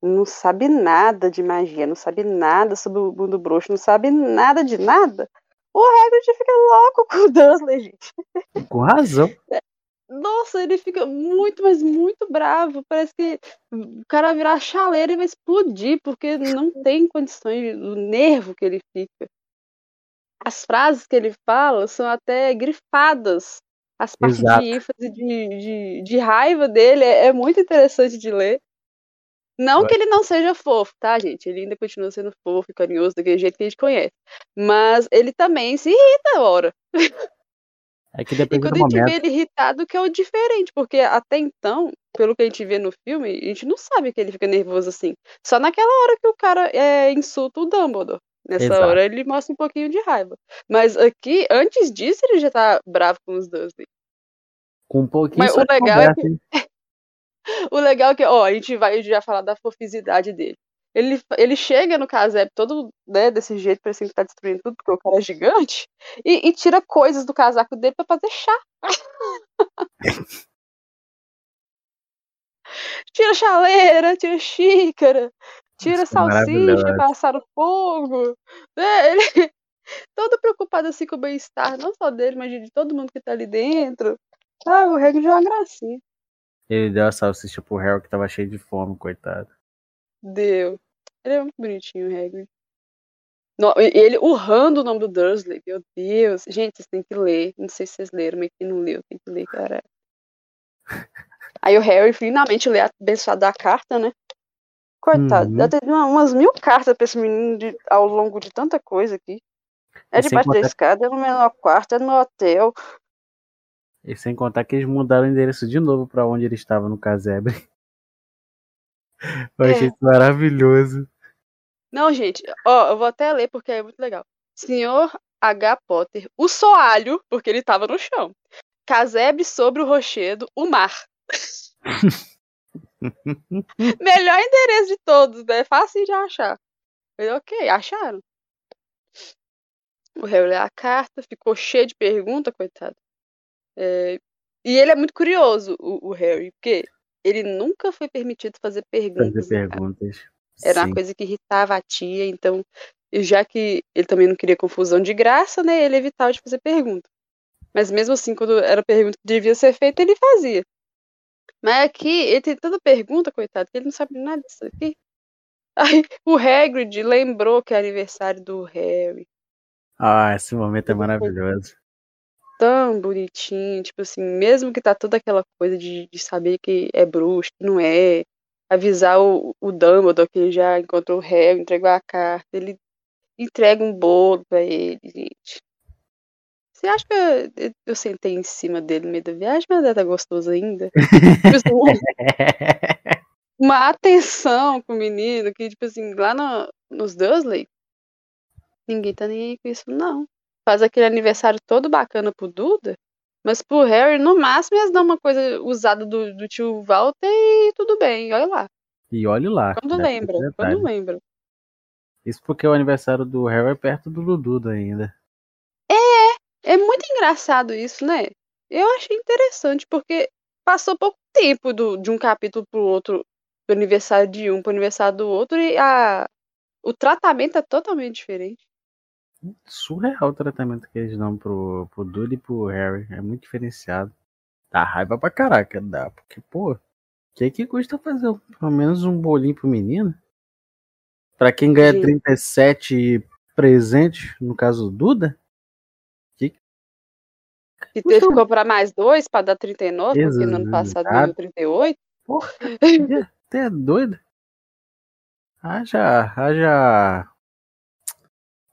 não sabe nada de magia, não sabe nada sobre o mundo bruxo, não sabe nada de nada, o Hagrid fica louco com o Dursley, gente.
Com razão.
Nossa, ele fica muito, mas muito bravo. Parece que o cara virar chaleira e vai explodir, porque não tem condições do nervo que ele fica. As frases que ele fala são até grifadas. As partes
Exato.
de ênfase de, de, de raiva dele é, é muito interessante de ler. Não que ele não seja fofo, tá, gente? Ele ainda continua sendo fofo e carinhoso daquele jeito que a gente conhece. Mas ele também se irrita, ora.
É que
E
depende
quando
do
a gente vê ele irritado, que é o diferente, porque até então, pelo que a gente vê no filme, a gente não sabe que ele fica nervoso assim. Só naquela hora que o cara é, insulta o Dumbledore. Nessa
Exato.
hora ele mostra um pouquinho de raiva. Mas aqui, antes disso, ele já tá bravo com os Dursley.
Com um pouquinho
Mas o
de
legal é
conversa, hein?
O legal é que, ó, a gente vai já falar da foficidade dele. Ele, ele chega no casebre todo, né, desse jeito, parecendo que tá destruindo tudo, porque o cara é gigante, e, e tira coisas do casaco dele pra fazer chá. tira chaleira, tira xícara, tira
Isso é
salsicha, passar no fogo. né, Ele todo preocupado assim com o bem-estar, não só dele, mas de todo mundo que tá ali dentro. Ah, o Hagrid é uma gracinha.
Ele deu a salsicha pro Harry que tava cheio de fome, coitado.
Deu. Ele é muito bonitinho, o Hagrid. No- ele urrando o nome do Dursley. Meu Deus. Gente, vocês têm que ler. Não sei se vocês leram, mas quem não leu tem que ler, cara. Aí o Harry finalmente lê a abençoada carta, né? Coitado,
Uhum.
teve uma- umas mil cartas pra esse menino de- ao longo de tanta coisa aqui. É debaixo da
contar-
escada, é no menor quarto, é no hotel.
E sem contar que eles mudaram o endereço de novo pra onde ele estava no casebre. Eu achei
É.
isso maravilhoso.
Não, gente, ó, eu vou até ler porque é muito legal. Senhor H. Potter, o soalho, porque ele tava no chão. Casebre sobre o rochedo, o mar. Melhor endereço de todos, né? Fácil de achar. Falei, ok, acharam. O Harry lê a carta, ficou cheio de perguntas, coitado. É, E ele é muito curioso, o, o Harry, porque ele nunca foi permitido fazer perguntas.
Fazer perguntas.
Era
Sim.
uma coisa que irritava a tia, então, já que ele também não queria confusão de graça, né? Ele evitava de fazer pergunta. Mas mesmo assim, quando era pergunta que devia ser feita, ele fazia. Mas aqui, ele tem tanta pergunta, coitado, que ele não sabe nada disso aqui. Aí, o Hagrid lembrou que é aniversário do Harry.
Ah, esse momento é maravilhoso.
Tão bonitinho, tipo assim, mesmo que tá toda aquela coisa de, de saber que é bruxo, que não é. Avisar o, o Dumbledore que ele já encontrou o Harry, entregou a carta, ele entrega um bolo pra ele, gente. Você acha que eu, eu sentei em cima dele no meio da viagem, mas tá gostoso ainda? Tipo assim, uma atenção com o menino, que, tipo assim, lá no, nos Dursley, ninguém tá nem aí com isso, não. Faz aquele aniversário todo bacana pro Duda, mas pro Harry, no máximo, eles dão uma coisa usada do, do tio Walter e tudo bem, olha lá.
E olhe lá.
Quando
tem
lembra, quando lembra.
Isso porque o aniversário do Harry é perto do Dudu ainda.
É muito engraçado isso, né? Eu achei interessante, porque passou pouco tempo do, de um capítulo pro outro, do aniversário de um pro aniversário do outro, e a, o tratamento é totalmente diferente.
Surreal o tratamento que eles dão pro, pro Dudu e pro Harry. É muito diferenciado. Dá raiva pra caraca, dá. Porque, pô, o que que custa fazer pelo menos um bolinho pro menino? Pra quem ganha
Gente.
37 presentes, no caso do Duda?
E teve que comprar mais dois pra dar 39, porque no ano passado
Exato.
deu 38.
Porra, até é doido. Haja, haja.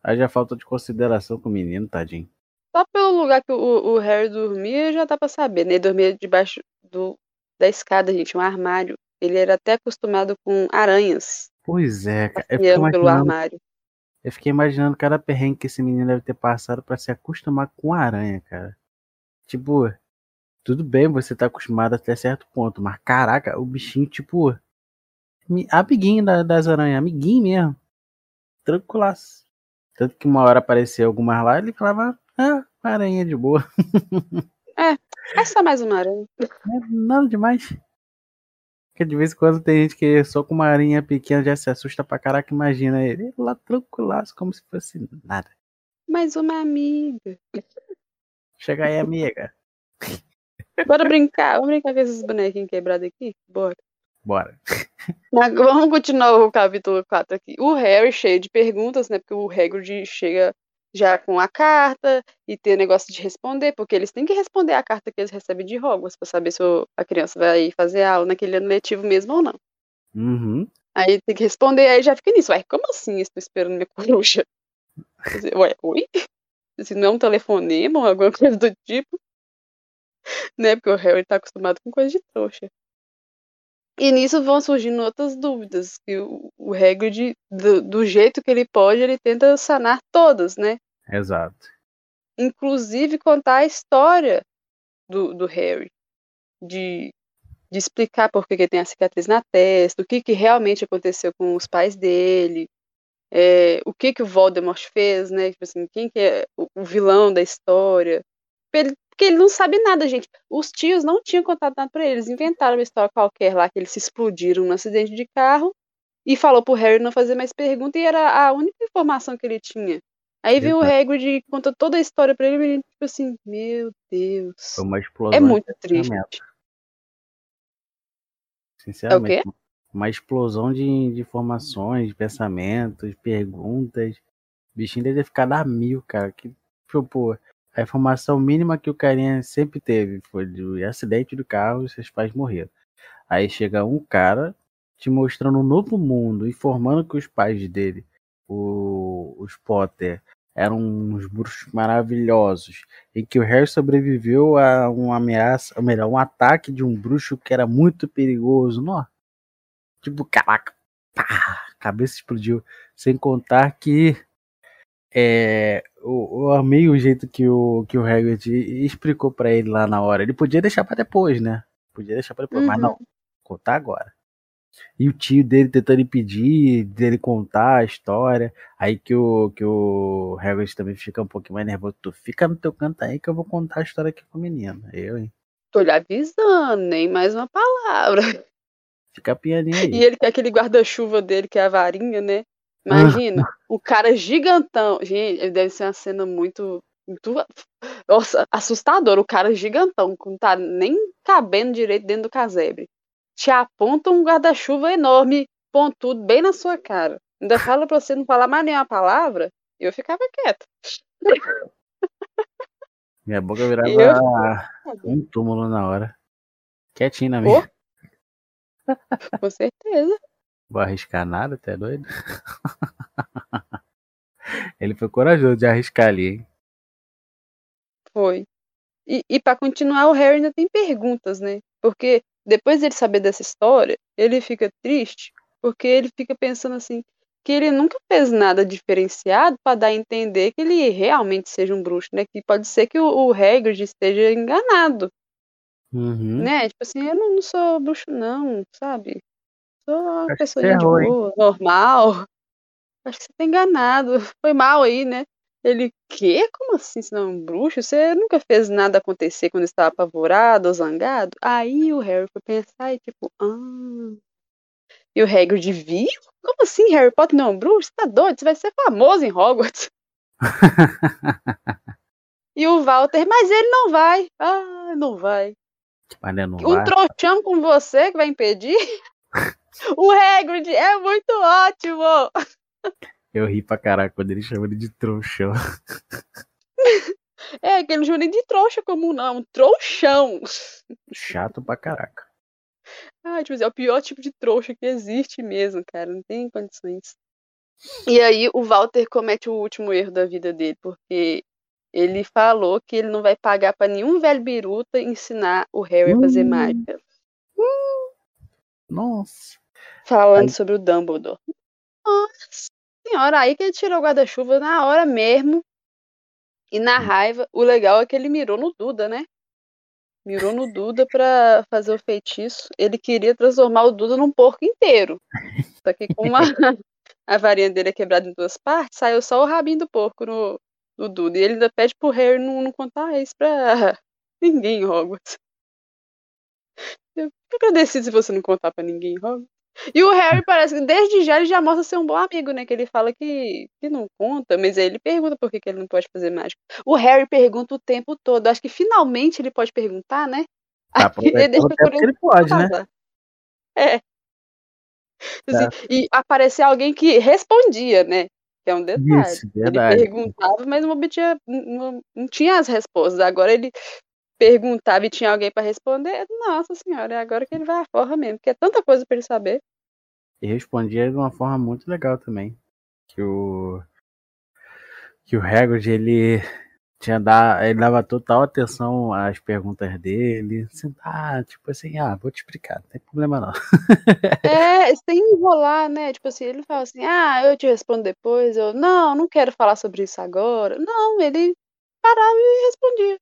Haja falta de consideração com o menino, tadinho.
Só pelo lugar que o, o Harry dormia, já dá pra saber, né? Ele dormia debaixo do da escada, gente, um armário. Ele era até acostumado com aranhas.
Pois é, cara. Eu
pelo
imaginando,
armário.
eu fiquei imaginando cada perrengue que esse menino deve ter passado pra se acostumar com aranha, cara. Tipo, tudo bem, você tá acostumado até certo ponto, mas caraca, o bichinho, tipo, mi- amiguinho da- das aranhas, amiguinho mesmo. Tranquilaço. Tanto que uma hora apareceu algumas lá, ele falava, ah, aranha de boa.
É só mais uma aranha.
É nada demais. Porque de vez em quando tem gente que só com uma aranha pequena já se assusta pra caraca, imagina ele lá tranquilaço, como se fosse nada.
Mais uma amiga.
Chega aí, amiga.
Bora brincar. Vamos brincar com esses bonequinhos quebrados aqui? Bora.
Bora.
Vamos continuar o capítulo 4 aqui. O Harry cheio de perguntas, né? Porque o Hagrid chega já com a carta e tem o negócio de responder, porque eles têm que responder a carta que eles recebem de Hogwarts pra saber se a criança vai fazer aula naquele ano letivo mesmo ou não.
Uhum.
Aí tem que responder, aí já fica nisso. Ué, como assim? Estou esperando minha coruja. Ué, oi? Se não é um telefonema ou alguma coisa do tipo. Né? Porque o Harry tá acostumado com coisa de trouxa. E nisso vão surgindo outras dúvidas. Que o, o Hagrid, do, do jeito que ele pode, ele tenta sanar todas, né?
Exato.
Inclusive contar a história do, do Harry. De, de explicar por que que ele tem a cicatriz na testa, o que, que realmente aconteceu com os pais dele, é, o que que o Voldemort fez, né? Tipo assim, quem que é o, o vilão da história. Ele- porque ele não sabe nada, gente. Os tios não tinham contado nada pra ele. Eles inventaram uma história qualquer lá, que eles se explodiram num acidente de carro e falou pro Harry não fazer mais pergunta e era a única informação que ele tinha. Aí veio o. Hagrid e conta toda a história pra ele e ele, tipo assim, meu Deus.
Foi uma explosão.
É muito triste.
Sinceramente.
É o
Uma explosão de, de informações, de pensamentos, perguntas. O bichinho deve ficar da mil, cara. Que, pô, a informação mínima que o carinha sempre teve foi do acidente do carro e seus pais morreram. Aí chega um cara te mostrando um novo mundo, informando que os pais dele, o- os Potter, eram uns bruxos maravilhosos, e que o Harry sobreviveu a uma ameaça, ou melhor, um ataque de um bruxo que era muito perigoso. Nó. Tipo, caraca, pá, cabeça explodiu. Sem contar que é, eu, eu amei o jeito que o, que o Hagrid explicou pra ele lá na hora. Ele podia deixar pra depois, né? Podia deixar pra depois, mas
Uhum.
não, contar agora. E o tio dele tentando impedir dele contar a história. Aí que o, que o Hagrid também fica um pouquinho mais nervoso. Tu fica no teu canto aí que eu vou contar a história aqui com o menino. Eu, hein?
Tô lhe avisando, nem mais uma palavra.
Fica pianinho aí.
E ele com aquele guarda-chuva dele, que é a varinha, né? Imagina, o cara gigantão. Gente, deve ser uma cena muito. muito nossa, assustadora. O cara gigantão, que não tá nem cabendo direito dentro do casebre. Te aponta um guarda-chuva enorme, pontudo, bem na sua cara. Ainda fala pra você não falar mais nenhuma palavra. Eu ficava quieta.
Minha boca virava
Eu-
um túmulo na hora. Quietinho na minha.
Com certeza.
Vou arriscar nada, até doido. Ele foi corajoso de arriscar ali, hein?
Foi. E, e para continuar, o Harry ainda tem perguntas, né? Porque depois dele saber dessa história, ele fica triste, porque ele fica pensando assim, que ele nunca fez nada diferenciado para dar a entender que ele realmente seja um bruxo, né? Que pode ser que o, o Hagrid esteja enganado,
Uhum.
né? Tipo assim, eu não, não sou bruxo não, sabe? Sou uma pessoa de
hein?
boa, normal. Acho que você tá enganado. Foi mal aí, né? Ele, quê? Como assim você não é um bruxo? Você nunca fez nada acontecer quando estava apavorado ou zangado? Aí o Harry foi pensar e tipo, ah. E o Hagrid viu? Como assim Harry Potter não é um bruxo? Você tá doido? Você vai ser famoso em Hogwarts. E o Walter, mas ele não vai. Ah, não vai.
Não
Um
vai.
trouxão com você que vai impedir? o Hagrid é muito ótimo.
Eu ri pra caraca quando ele chama ele de trouxão.
É, que ele não chama nem de trouxa comum, não. Trouxão.
Chato pra caraca.
Ah, tipo assim, é o pior tipo de trouxa que existe mesmo, cara. Não tem condições. E aí o Walter comete o último erro da vida dele, porque ele falou que ele não vai pagar pra nenhum velho biruta ensinar o Harry a fazer
Hum. Nossa.
Falando aí... sobre o Dumbledore. Nossa senhora, aí que ele tirou o guarda-chuva na hora mesmo. E na raiva, o legal é que ele mirou no Duda, né? Mirou no Duda pra fazer o feitiço. Ele queria transformar o Duda num porco inteiro. Só que com uma, a varinha dele é quebrada em duas partes, saiu só o rabinho do porco no, no Duda. E ele ainda pede pro Harry não, não contar isso pra ninguém em Hogwarts. Eu fico agradecido se você não contar pra ninguém. E o Harry parece que desde já ele já mostra ser um bom amigo, né? Que ele fala que, que não conta, mas aí ele pergunta por que, que ele não pode fazer mágica. O Harry pergunta o tempo todo. Acho que finalmente ele pode perguntar, né?
Tá, ele, deixa ele pode, né?
É. Assim, é. E aparecer alguém que respondia, né? Que é um detalhe. Isso. Ele perguntava, mas não obtinha, não, não tinha as respostas. Agora ele perguntava e tinha alguém para responder, nossa senhora, é agora que ele vai à forra mesmo, porque é tanta coisa para ele saber.
E respondia de uma forma muito legal também. Que o. Que o Hagrid, ele tinha dar, ele dava total atenção às perguntas dele. Assim, ah, tipo assim, ah, vou te explicar, não tem problema não.
É, sem enrolar, né? Tipo assim, ele fala assim, ah, eu te respondo depois, eu, não, não quero falar sobre isso agora. Não, ele parava e respondia.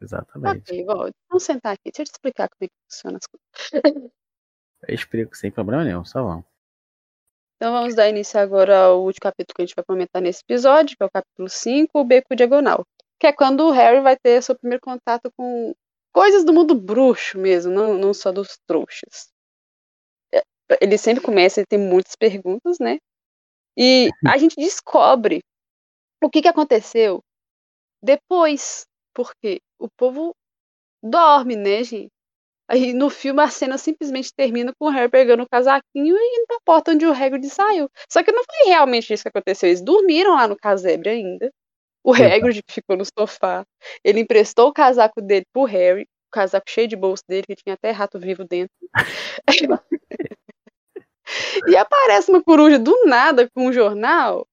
Exatamente.
Ok, vamos sentar aqui, deixa eu te explicar como é que funciona as
coisas. Eu explico sem problema nenhum, só vamos.
Então vamos dar início agora ao último capítulo que a gente vai comentar nesse episódio, que é o capítulo 5, o Beco Diagonal. Que é quando o Harry vai ter seu primeiro contato com coisas do mundo bruxo mesmo, não, não só dos trouxas. É, ele sempre começa, ele tem muitas perguntas, né? E a gente descobre o que, que aconteceu depois. Porque o povo dorme, né, gente? Aí no filme a cena simplesmente termina com o Harry pegando o casaquinho e indo pra porta onde o Hagrid saiu. Só que não foi realmente isso que aconteceu. Eles dormiram lá no casebre ainda. O Hagrid ficou no sofá. Ele emprestou o casaco dele pro Harry. O casaco cheio de bolso dele, que tinha até rato vivo dentro. e aparece uma coruja do nada com um jornal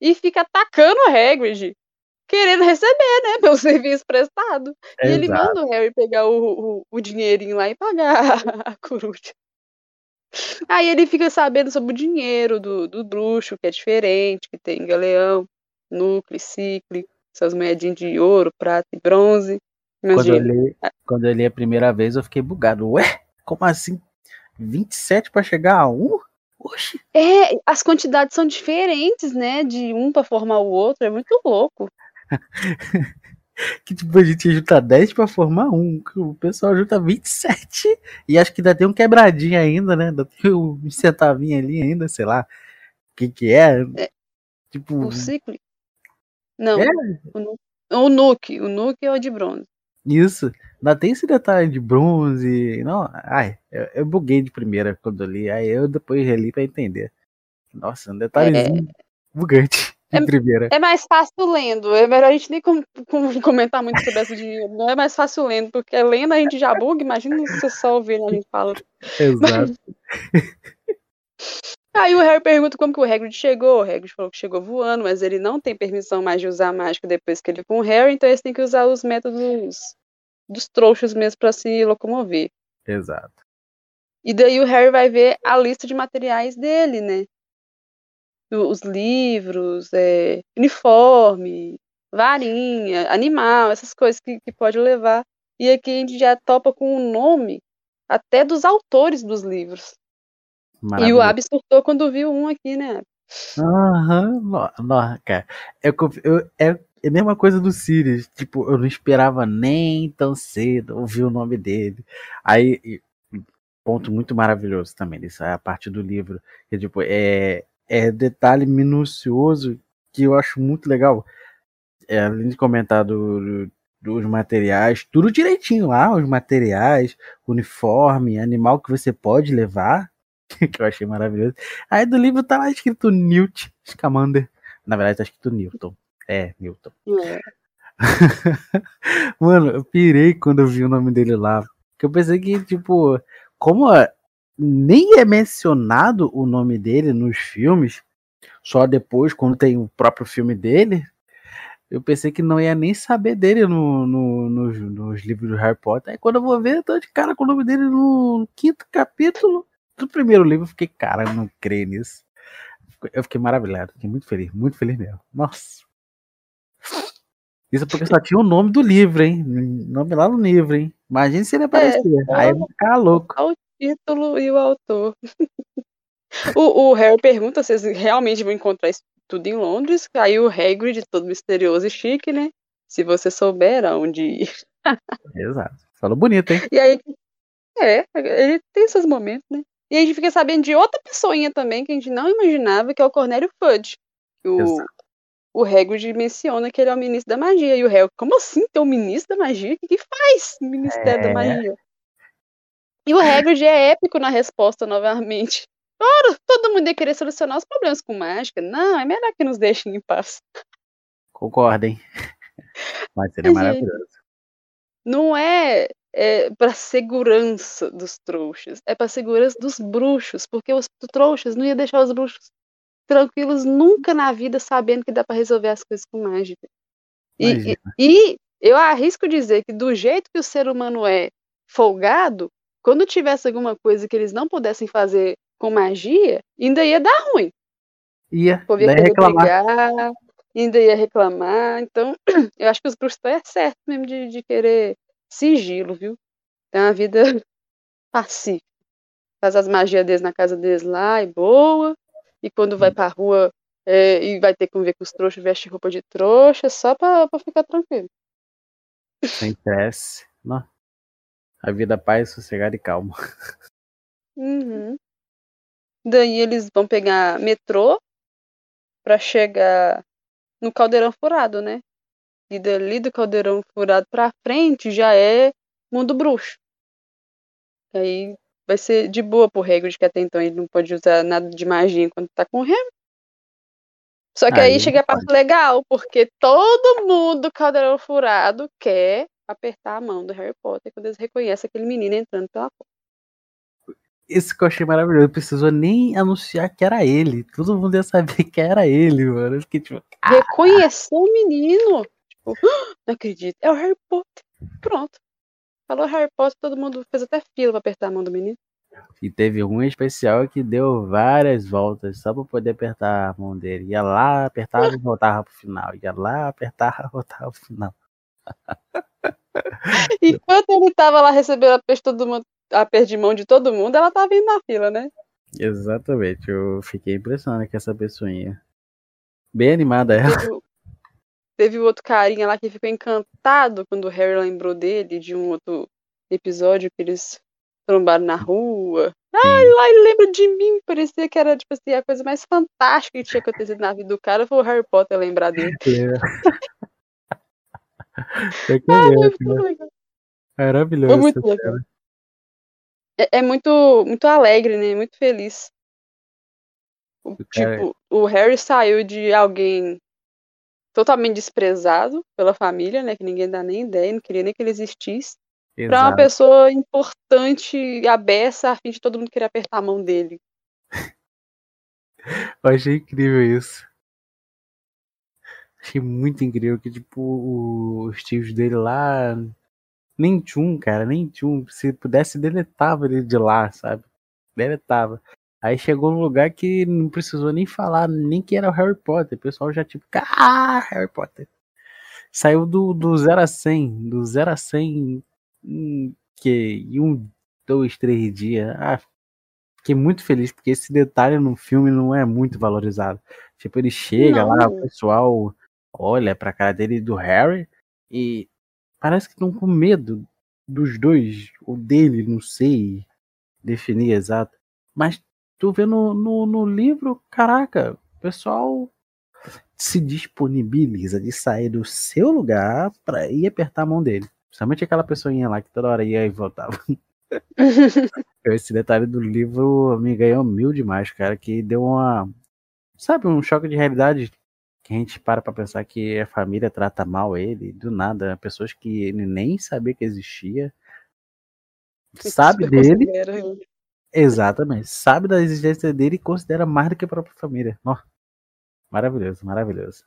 e fica atacando o Hagrid querendo receber, né, pelo serviço prestado. Exato. E ele manda o Harry pegar o, o, o dinheirinho lá e pagar a coruja. Aí ele fica sabendo sobre o dinheiro do, do bruxo, que é diferente, que tem galeão, núcleo, ciclo, essas moedinhas de ouro, prata e bronze.
Quando eu, li, quando eu li a primeira vez, eu fiquei bugado. Ué, como assim? 27 para chegar a 1? Oxi.
É, as quantidades são diferentes, né? De um para formar o outro, é muito louco.
que tipo, a gente junta 10 pra formar um. O pessoal junta 27. E acho que ainda tem um quebradinho ainda, né? Ainda tem um centavinho ali ainda, sei lá. O que que é? é tipo.
O ciclo? Não. É. O, Nuke. O Nuke é o de bronze.
Isso. Ainda tem esse detalhe de bronze. Não, ai, eu, eu buguei de primeira quando eu li. Aí eu depois reli pra entender. Nossa, um detalhezinho é... bugante.
É,
primeira.
é mais fácil lendo. É melhor a gente nem com, com, comentar muito sobre essa dinheiro. Não é mais fácil lendo, porque lendo a gente já buga. Imagina você só ouvindo a gente fala.
Exato.
Aí o Harry pergunta como que o Hagrid chegou. O Hagrid falou que chegou voando, mas ele não tem permissão mais de usar mágica depois que ele com o Harry, então eles têm que usar os métodos dos trouxas mesmo para se locomover.
Exato.
E daí o Harry vai ver a lista de materiais dele, né? Os livros, é, uniforme, varinha, animal, essas coisas que, que pode levar. E aqui a gente já topa com o nome até dos autores dos livros. E o Abby surtou quando viu um aqui, né?
Aham, uhum. cara. Eu, eu, é, é a mesma coisa do Sirius. Tipo, eu não esperava nem tão cedo ouvir o nome dele. Aí, ponto muito maravilhoso também, isso é a parte do livro. Que, tipo, é, é, detalhe minucioso que eu acho muito legal. É, além de comentar do, dos materiais, tudo direitinho lá, os materiais, uniforme, animal que você pode levar, que eu achei maravilhoso. Aí do livro tá lá escrito Newt Scamander. Na verdade tá escrito Newton. É, Newton. É. Mano, eu pirei quando eu vi o nome dele lá. Porque eu pensei que, tipo, como nem é mencionado o nome dele nos filmes, só depois, quando tem o próprio filme dele. Eu pensei que não ia nem saber dele no, no, nos, nos livros do Harry Potter. Aí quando eu vou ver, eu tô de cara com o nome dele no quinto capítulo do primeiro livro. Eu fiquei, cara, eu não creio nisso. Eu fiquei maravilhado, fiquei muito feliz, muito feliz mesmo. Nossa. Isso é porque só tinha o nome do livro, hein? Nome lá no livro, hein? Imagina se ele aparecer. É, Aí eu vou ficar louco.
Título e o autor. o, o Harry pergunta se eles realmente vão encontrar isso tudo em Londres. Aí o Hagrid, todo misterioso e chique, né? Se você souber aonde ir.
Exato. Falou bonito, hein?
E aí, é, ele tem esses momentos, né? E a gente fica sabendo de outra pessoinha também que a gente não imaginava, que é o Cornélio Fudge. O, o Hagrid menciona que ele é o ministro da magia. E o Harry, como assim tem um ministro da magia? O que, que faz o Ministério é... da Magia? E o Hagrid é épico na resposta novamente. Claro, todo mundo ia querer solucionar os problemas com mágica. Não, é melhor que nos deixem em paz.
Concordem. Mas seria maravilhoso.
Não é, é para segurança dos trouxas, é para segurança dos bruxos, porque os trouxas não iam deixar os bruxos tranquilos nunca na vida sabendo que dá para resolver as coisas com mágica. E, e, e, eu arrisco dizer que do jeito que o ser humano é folgado, quando tivesse alguma coisa que eles não pudessem fazer com magia, ainda ia dar ruim.
Ia, o ia reclamar.
Brigar, ainda ia reclamar. Então, eu acho que os bruxos estão é certo mesmo de, de querer sigilo, viu? Tem uma vida pacífica. Faz as magias deles na casa deles lá e boa. E quando vai pra rua é, e vai ter que ver com os trouxas, veste roupa de trouxa, só pra, pra ficar tranquilo.
Sem presse. Não. A vida paz, sossegada e calma.
Uhum. Daí eles vão pegar metrô para chegar no caldeirão furado, né? E dali do caldeirão furado pra frente já é mundo bruxo. Aí vai ser de boa pro Hagrid, que até então ele não pode usar nada de magia enquanto tá com o Harry. Só que aí, aí chega a parte legal, porque todo mundo do caldeirão furado quer apertar a mão do Harry Potter quando eles reconhecem aquele menino entrando pela porta.
Isso que eu achei maravilhoso. Não precisou nem anunciar que era ele. Todo mundo ia saber que era ele, mano. Eu fiquei tipo.
Reconheceu o menino. Tipo, ah, não acredito. É o Harry Potter. Pronto. Falou Harry Potter, todo mundo fez até fila pra apertar a mão do menino.
E teve um especial que deu várias voltas só pra poder apertar a mão dele. Ia lá, apertava e voltava pro final. Ia lá, apertava e voltava pro final.
Enquanto ele tava lá recebendo a todo mundo, aperto de mão de todo mundo, ela tava indo na fila, né?
Exatamente, eu fiquei impressionado com essa pessoinha. Bem animada ela.
Teve, teve outro carinha lá que ficou encantado quando o Harry lembrou dele de um outro episódio que eles trombaram na rua. Ai, lá ele lembra de mim. Parecia que era, tipo assim, a coisa mais fantástica que tinha acontecido na vida do cara foi o Harry Potter lembrar dele.
É. é ah, é, Maravilhoso. Foi
muito legal. É, é, muito, muito alegre, né? Muito feliz. O, tipo, o Harry saiu de alguém totalmente desprezado pela família, né? Que ninguém dá nem ideia, não queria nem que ele existisse. Para uma pessoa importante e abessa a fim de todo mundo querer apertar a mão dele.
Eu achei incrível isso. Achei muito incrível que, tipo, os tios dele lá nem tchum, cara, nem tchum. Se pudesse, deletava ele de lá, sabe? Deletava. Aí chegou num lugar que não precisou nem falar, nem que era o Harry Potter. O pessoal já tipo, ah, Harry Potter. Saiu do, do 0 a 100, do 0 a 100 em, que, em um, dois, três dias. Ah, fiquei muito feliz, porque esse detalhe no filme não é muito valorizado. Tipo, ele chega não. lá, o pessoal olha pra cara dele do Harry e parece que estão com medo dos dois, ou dele, não sei definir exato. Mas tu vê no, no, no livro, caraca, o pessoal se disponibiliza de sair do seu lugar para ir apertar a mão dele. Principalmente aquela pessoinha lá que toda hora ia e voltava. Esse detalhe do livro me ganhou mil demais, cara, que deu uma. Sabe, um choque de realidade que a gente para pra pensar que a família trata mal ele, do nada, pessoas que ele nem sabia que existia, sabe dele, exatamente, sabe da existência dele e considera mais do que a própria família. Oh, maravilhoso, maravilhoso.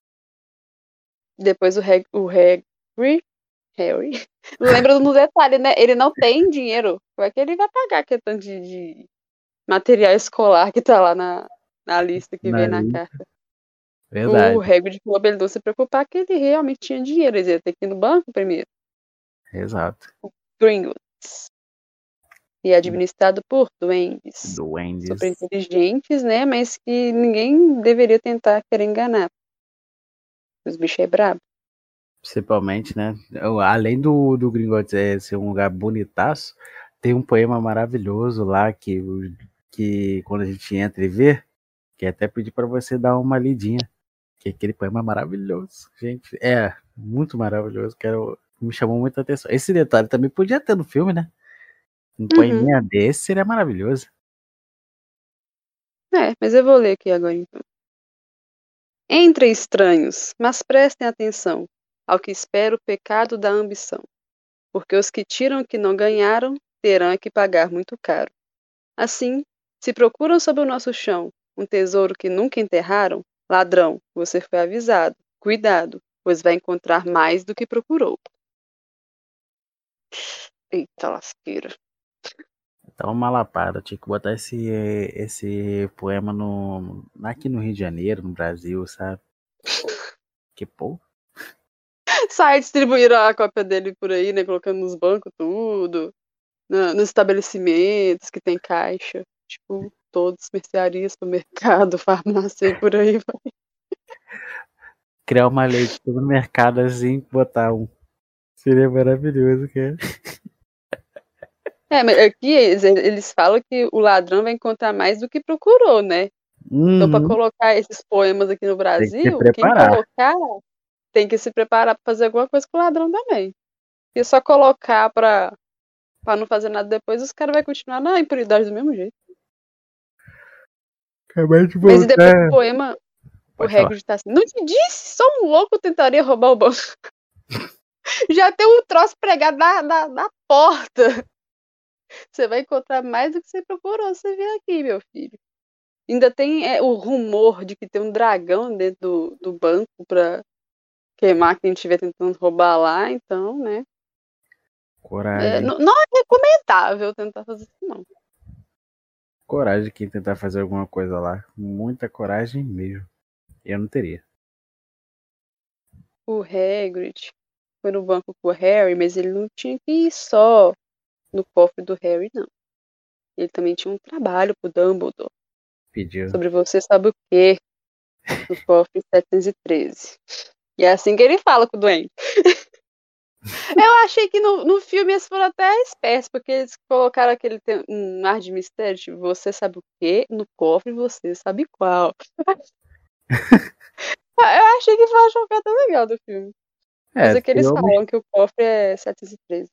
Depois o, Hag o Harry, Harry, lembra no detalhe, né? Ele não tem dinheiro. Como é que ele vai pagar aquele tanto de, de material escolar que tá lá na, na lista que
Na
vem na
lista.
carta?
Verdade.
O Hagrid falou pra ele não se preocupar que ele realmente tinha dinheiro. Ele ia ter que ir no banco primeiro.
Exato.
Gringotts. E é administrado por duendes.
Duendes.
Super inteligentes, né? Mas que ninguém deveria tentar querer enganar. Os bichos é brabo.
Principalmente, né? Além do, do Gringotts é, ser um lugar bonitaço, tem um poema maravilhoso lá que, o- que quando a gente entra e vê, que até pedir para você dar uma lidinha. Que aquele poema é maravilhoso, gente. É, muito maravilhoso. Quero, me chamou muita atenção. Esse detalhe também podia ter no filme, né? Um poeminha desse seria maravilhoso.
É, mas eu vou ler aqui agora então. Entre estranhos, mas prestem atenção ao que espera o pecado da ambição, porque os que tiram o que não ganharam terão que pagar muito caro. Assim, se procuram sob o nosso chão um tesouro que nunca enterraram, ladrão, você foi avisado. Cuidado, pois vai encontrar mais do que procurou. Eita lasqueira.
Tá uma malapada. Tinha que botar esse, esse poema no, aqui no Rio de Janeiro, no Brasil, sabe? Que pô.
Sai distribuir a cópia dele por aí, né? Colocando nos bancos tudo. na- nos estabelecimentos que tem caixa. Tipo, todos, mercearias, supermercado, farmácia e por aí vai.
criar uma lei de todo mercado assim, botar um. Seria maravilhoso, cara.
É, mas aqui eles, eles falam que o ladrão vai encontrar mais do que procurou, né? Então, para
Uhum.
colocar esses poemas aqui no Brasil, quem
preparar.
colocar tem que se preparar para fazer alguma coisa com o ladrão também. E só colocar para para não fazer nada depois, os caras vão continuar na impunidade do mesmo jeito.
Acabei de
Mas e depois
voltar.
do poema, o
Pode falar.
Hagrid tá assim, não te disse, só um louco tentaria roubar o banco. Já tem um troço pregado na, na, na porta. Você vai encontrar mais do que você procurou, você vê aqui, meu filho. Ainda tem é, o rumor de que tem um dragão dentro do, do banco pra queimar quem estiver tentando roubar lá, então, né? É,
Coragem.
não, não é recomendável tentar fazer isso, não.
Coragem de quem tentar fazer alguma coisa lá. Muita coragem mesmo. Eu não teria.
O Hagrid foi no banco com o Harry, mas ele não tinha que ir só no cofre do Harry, não. Ele também tinha um trabalho pro Dumbledore
Pediu.
sobre você sabe o quê no cofre 713. E é assim que ele fala com o doente. Eu achei que no, no filme eles foram até espertos, porque eles colocaram aquele um ar de mistério, tipo, você sabe o quê? No cofre você sabe qual. Eu achei que foi uma jogada legal do filme. Mas é que eles
um-
falam que o cofre é 713.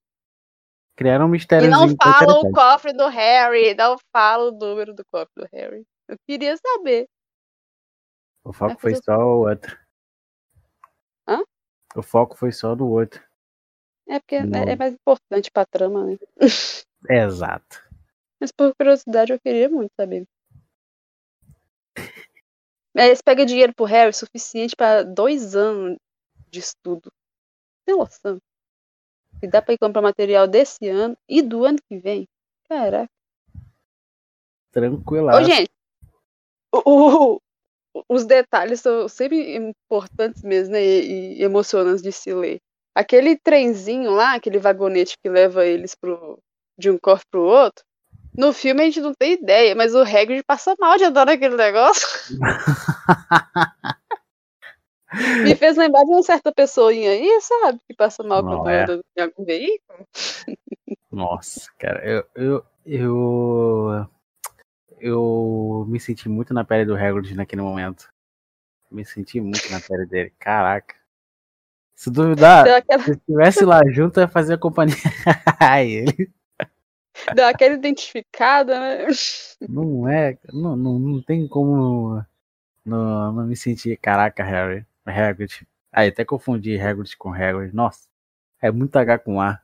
criaram um
E
mistério.
não falam o cofre do Harry, não falam o número do cofre do Harry. Eu queria saber.
O foco foi só o outro.
Hã?
O foco foi só do outro.
É porque
Não.
é, é mais importante pra trama, né?
Exato.
Mas por curiosidade eu queria muito saber. Aí Eles pegam dinheiro pro Harry suficiente pra dois anos de estudo. Tem noção? E dá pra ir comprar material desse ano e do ano que vem. Caraca.
Tranquilo.
Ô, gente, o- o- os detalhes são sempre importantes mesmo, né? E, e emocionantes de se ler. Aquele trenzinho lá, aquele vagonete que leva eles pro, de um cofre pro outro, no filme a gente não tem ideia, mas o Hagrid passa mal de andar naquele negócio. Me fez lembrar de uma certa pessoinha aí, sabe? Que passa mal
Não
quando
é.
anda em algum veículo.
Nossa, cara, eu, eu, eu, eu me senti muito na pele do Hagrid naquele momento. Me senti muito na pele dele. Caraca. Se duvidar,
aquela,
se estivesse lá junto, ia fazer a companhia a ele.
deu aquela identificada, né?
Não é, não, não, não tem como não, não me sentir. Caraca, Harry, Hagrid. Aí até confundi Hagrid com Hagrid. Nossa, é muito H com A.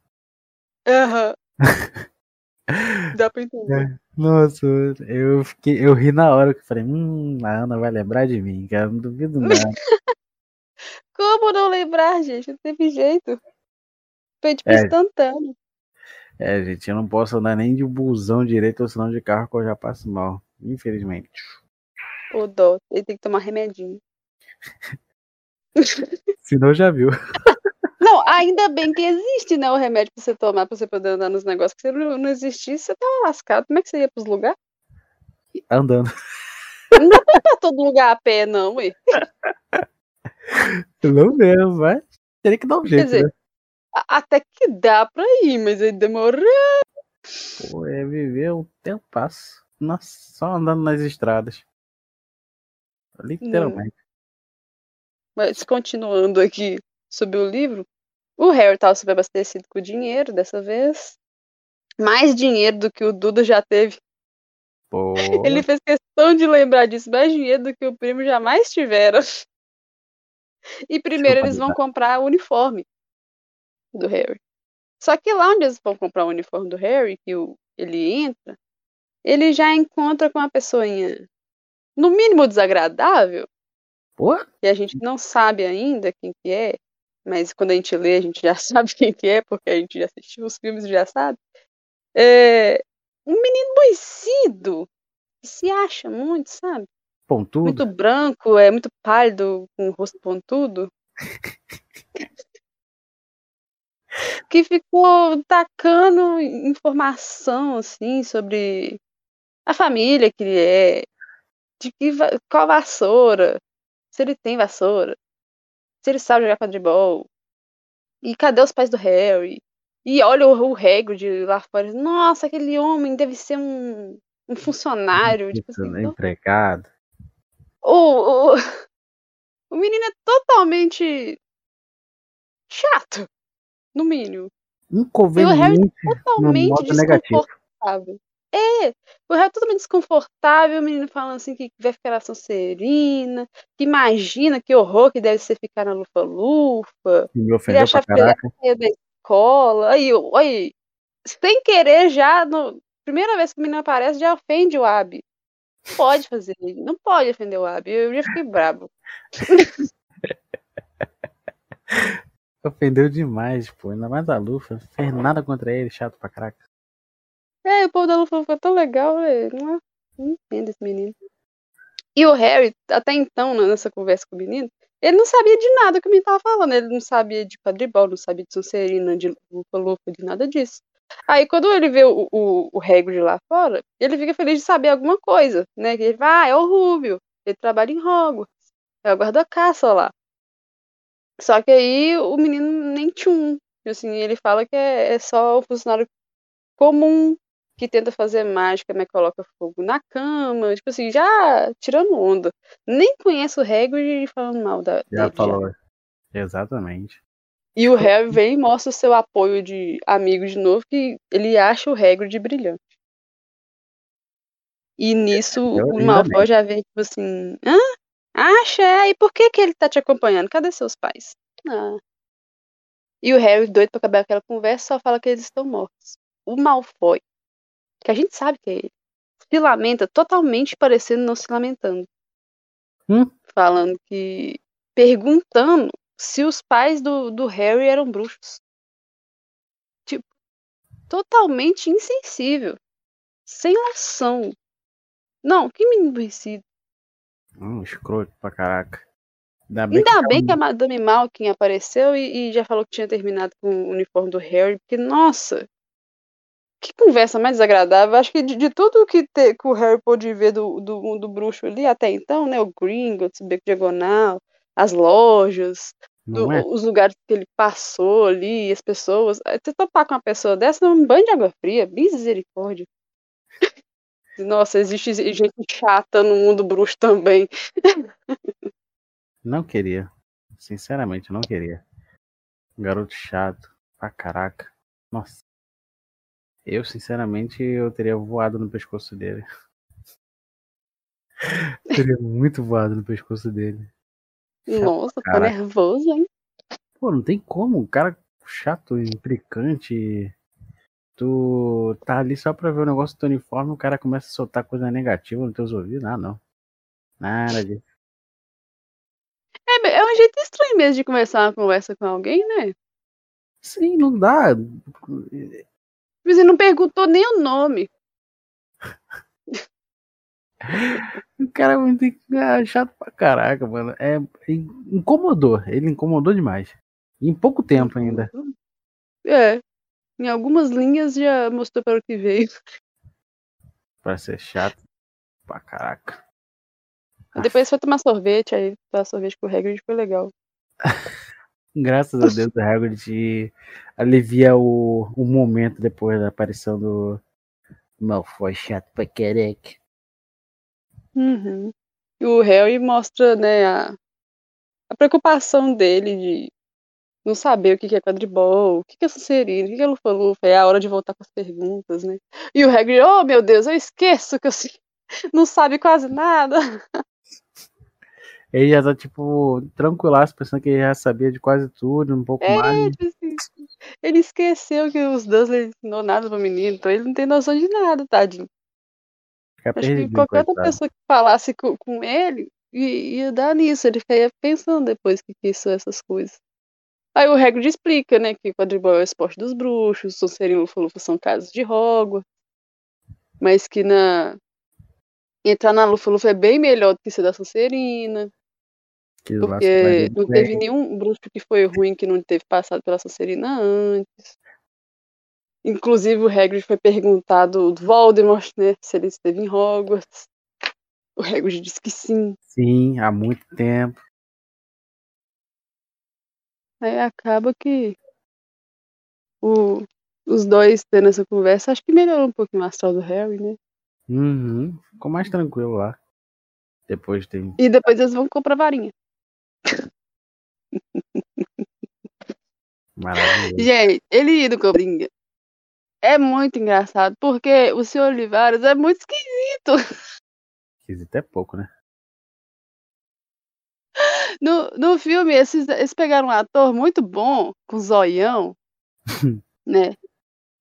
Aham. Dá pra entender.
Nossa, eu fiquei, eu ri na hora que falei, hum, a Ana vai lembrar de mim, cara, não duvido nada.
Como não lembrar, gente? Não teve jeito. Foi tipo
É.
instantâneo.
É, gente, eu não posso andar nem de busão direito ou senão de carro que eu já passo mal. Infelizmente.
O dó. Ele tem que tomar remedinho.
Senão já viu.
Não, ainda bem que existe, né? O remédio pra você tomar pra você poder andar nos negócios. Se não, não existisse, você tava lascado. Como é que você ia pros lugares?
Andando.
Não dá pra todo lugar a pé, não, ué.
Não mesmo, mas teria que dar um jeito,
dizer,
né?
Até que dá pra ir, mas aí demorou.
Pô, é viver o tempo passo. Nossa, só andando nas estradas. Literalmente.
Mas continuando aqui sobre o livro, o Harry estava super abastecido com dinheiro dessa vez. Mais dinheiro do que o Duda já teve.
Pô,
Ele fez questão de lembrar disso, mais dinheiro do que o primo jamais tiveram. E primeiro eles vão comprar o uniforme do Harry. Só que lá onde eles vão comprar o uniforme do Harry, que o, ele entra, ele já encontra com uma pessoinha, no mínimo desagradável,
pô,
e a gente não sabe ainda quem que é, mas quando a gente lê a gente já sabe quem que é, porque a gente já assistiu os filmes e já sabe. É um menino boicido, que se acha muito, sabe?
Pontudo.
Muito branco, é muito pálido, com o rosto pontudo. que ficou tacando informação assim sobre a família que ele é, de que qual vassoura, se ele tem vassoura, se ele sabe jogar quadribol, e cadê os pais do Harry? E olha o, o Hagrid lá fora, nossa, aquele homem deve ser um, um funcionário, tipo
Isso,
assim,
né?
então-
Empregado.
O, o, o menino é totalmente chato, no mínimo.
Inconveniente no
Totalmente
modo negativo.
desconfortável. É, o Harry é totalmente desconfortável, o menino falando assim que vai ficar na Sonserina, que imagina que horror que deve ser ficar na Lufa-Lufa,
Me ofendeu pra
que ia
caraca.
sair da escola, aí, aí, sem querer já, no, primeira vez que o menino aparece, já ofende o Abby. Não pode fazer, não pode ofender o Abby, eu já fiquei bravo.
Ofendeu demais, pô. Ainda mais a Lufa. Fez nada contra ele, chato pra caraca.
É, o povo da Lufa ficou tão legal, velho. Não, não entendo esse menino. E o Harry, até então, nessa conversa com o menino, ele não sabia de nada que o menino tava falando. Ele não sabia de quadribol, não sabia de Sonserina, de Lufa-Lufa, de nada disso. Aí, quando ele vê o, o, o Hagrid lá fora, ele fica feliz de saber alguma coisa, né? Que ele vai, ah, é o Rubio, ele trabalha em Hogwarts, é o guarda-caça lá. Só que aí o menino nem tchum. Assim, ele fala que é, é só o funcionário comum que tenta fazer mágica, mas coloca fogo na cama, tipo assim, já tirando onda. Nem conhece o Hagrid falando mal da,
Já
dele.
falou. Exatamente.
E o Harry vem e mostra o seu apoio de amigo de novo, que ele acha o Hagrid brilhante. E nisso
Eu-
o Malfoy já vem tipo assim, hã? Acha? É, e por que que ele tá te acompanhando? Cadê seus pais? Ah. E o Harry, doido pra acabar aquela conversa, só fala que eles estão mortos. O Malfoy, que a gente sabe que é ele, se lamenta totalmente parecendo não se lamentando.
Hum?
Falando que... Perguntando se os pais do, do Harry eram bruxos. Tipo, totalmente insensível. Sem noção. Não, que menino aborrecido.
Hum, escroto pra caraca. Ainda bem
Ainda
que
bem que a Madame Malkin apareceu e, e já falou que tinha terminado com o uniforme do Harry, porque, nossa, que conversa mais desagradável. Acho que de, de tudo que, te- que o Harry pôde ver do, do mundo bruxo ali até então, né? O Gringotts, o Beco Diagonal, as lojas, do-
é.
os lugares que ele passou ali, as pessoas. eh, Você topar com uma pessoa dessa, é um banho de água fria, misericórdia. Nossa, existe gente chata no mundo bruxo também.
Não queria. Sinceramente, não queria. Garoto chato pra caraca. Nossa. Eu, sinceramente, eu teria voado no pescoço dele. teria muito voado no pescoço dele.
Nossa, tá
caraca.
nervoso, hein?
Pô, não tem como. O cara chato, implicante. Tu tá ali só pra ver o negócio do teu uniforme, o cara começa a soltar coisa negativa nos teus ouvidos. Ah, não. Nada disso.
É, é um um jeito estranho mesmo de começar uma conversa com alguém, né?
Sim, não dá.
Você não perguntou nem o nome.
O cara é muito é chato pra caraca, mano. É, incomodou. Ele incomodou demais. em pouco tempo ainda.
É. Em algumas linhas já mostrou para o que veio.
Pra ser chato pra caraca.
Depois foi tomar sorvete, aí tomar sorvete com o Hagrid foi legal.
Graças a Deus o Hagrid alivia o, o momento depois da aparição do Malfoy chato pra caraca.
Uhum. E o Harry mostra, né, a, a preocupação dele de não saber o que é quadribol, o que é Sonserina, o que é Lufa-Lufa, é a hora de voltar com as perguntas, né? E o Hagrid, oh meu Deus, eu esqueço que eu não sabe quase nada.
Ele já tá, tipo, tranquilaço, pensando que ele já sabia de quase tudo, um pouco
é,
mais.
Tipo assim, ele esqueceu que os Dursley ensinou nada pro menino, então ele não tem noção de nada, tadinho. Fica Acho que qualquer outra pessoa que falasse com, com ele ia dar nisso, ele ficaria pensando depois que, que são essas coisas. Aí o Hagrid explica, né, que quadribol é o esporte dos bruxos, Sonserina e Lufa-Lufa são casas de Hogwarts, mas que na entrar na Lufa-Lufa é bem melhor do que ser da Sonserina. Que porque não teve nenhum bruxo que foi ruim que não teve passado pela Sonserina antes. Inclusive o Hagrid foi perguntado do Voldemort, né, se ele esteve em Hogwarts. O Hagrid disse que sim.
Sim, há muito tempo.
Aí acaba que o, os dois tendo essa conversa, acho que melhorou um pouquinho o astral do Harry, né?
Uhum. Ficou mais tranquilo lá. Depois tem.
E depois eles vão comprar varinha.
Maravilhoso.
Gente, ele indo com brinca é muito engraçado, porque o senhor Olivares é muito esquisito.
Esquisito é pouco, né?
No, no filme, esses, eles pegaram um ator muito bom, com zoião, né?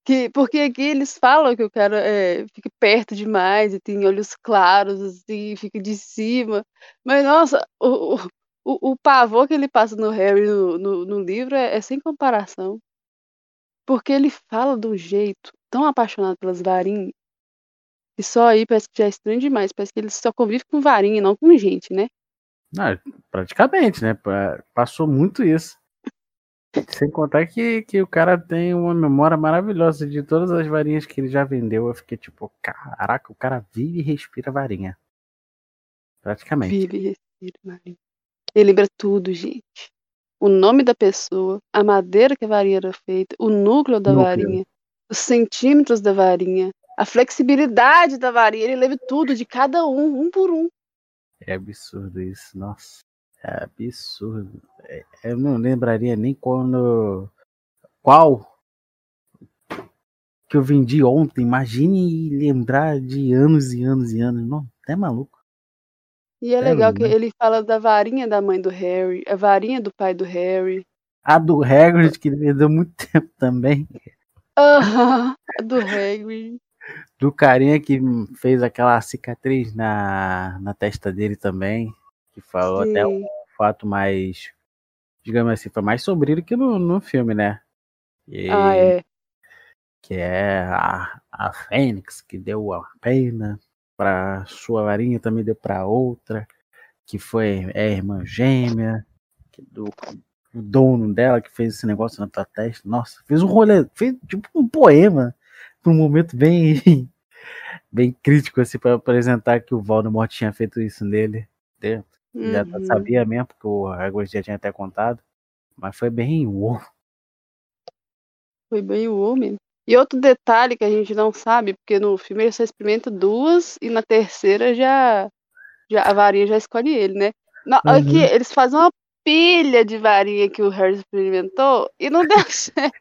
Que, porque aqui eles falam que o cara é, fica perto demais e tem olhos claros, assim, fica de cima. Mas, nossa, o, o, o pavor que ele passa no Harry no, no, no livro é, é, sem comparação. Porque ele fala de um jeito tão apaixonado pelas varinhas. E só aí parece que já é estranho demais. Parece que ele só convive com varinha e não com gente, né?
Não, praticamente, né? Passou muito isso. Sem contar que, que o cara tem uma memória maravilhosa de todas as varinhas que ele já vendeu. Eu fiquei tipo, caraca, o cara vive e respira varinha. Praticamente.
Vive e respira varinha. Ele lembra tudo, gente. O nome da pessoa, a madeira que a varinha era feita, o núcleo da núcleo. varinha, os centímetros da varinha, a flexibilidade da varinha. Ele lembra tudo de cada um, um por um.
É absurdo isso, nossa. É absurdo. É, eu não lembraria nem quando. Qual que eu vendi ontem. Imagine lembrar de anos e anos e anos. Não, até maluco.
E é, é legal que ele fala da varinha da mãe do Harry, a varinha do pai do Harry.
A do Hagrid, que vendeu muito tempo também.
Aham, a do Hagrid.
Do carinha que fez aquela cicatriz na, na testa dele também. Que falou Sim. até um fato mais, digamos assim, foi mais sombrio que no, no filme, né?
E, ah, é.
Que é a, a Fênix, que deu a pena para sua varinha, também deu para outra, que foi é a irmã gêmea, do o dono dela que fez esse negócio na tua testa. Nossa, fez um rolê, fez tipo um poema, um momento bem bem crítico assim para apresentar que o Voldemort tinha feito isso nele. Dentro. Uhum. Já sabia mesmo, porque o Hagrid já tinha até contado. Mas foi bem uou.
Foi bem uou mesmo. E outro detalhe que a gente não sabe, porque no filme ele só experimenta duas e na terceira já, já a varinha já escolhe ele, né? Na, uhum. Aqui eles fazem uma pilha de varinha que o Harry experimentou e não deu certo.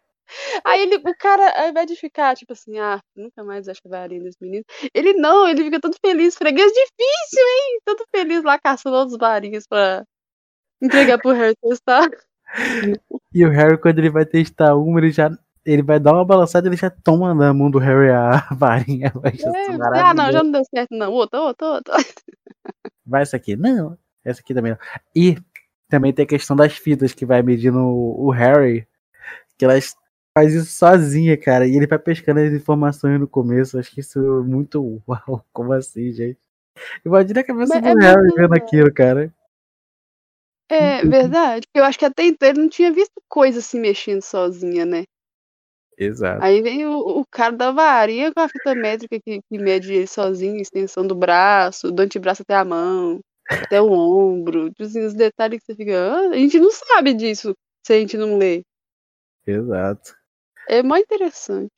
Aí ele, o cara, ao invés de ficar tipo assim, ah, nunca mais acha varinha desse menino, ele não, ele fica todo feliz, freguês difícil, hein? Todo feliz lá caçando outros varinhas pra entregar pro Harry testar.
E o Harry, quando ele vai testar uma, ele já ele vai dar uma balançada e ele já toma na mão do Harry a varinha. Vai
é, ah, não, já não deu certo, não. Outra, outra, outra.
Vai essa aqui. Não, essa aqui também não. E também tem a questão das fitas que vai medindo o, Harry, que elas faz isso sozinha, cara. E ele vai pescando as informações no começo. Acho que isso é muito uau. Como assim, gente? Imagina a cabeça Mas do é Harry vendo aquilo, cara.
É verdade. Eu acho que até então ele não tinha visto coisa se mexendo sozinha, né?
Exato.
Aí vem o, o cara da varinha com a fita métrica que, que mede ele sozinho, extensão do braço, do antebraço até a mão, até o ombro. Tipo assim, os detalhes que você fica. Ah, a gente não sabe disso se a gente não lê.
Exato.
É mó interessante.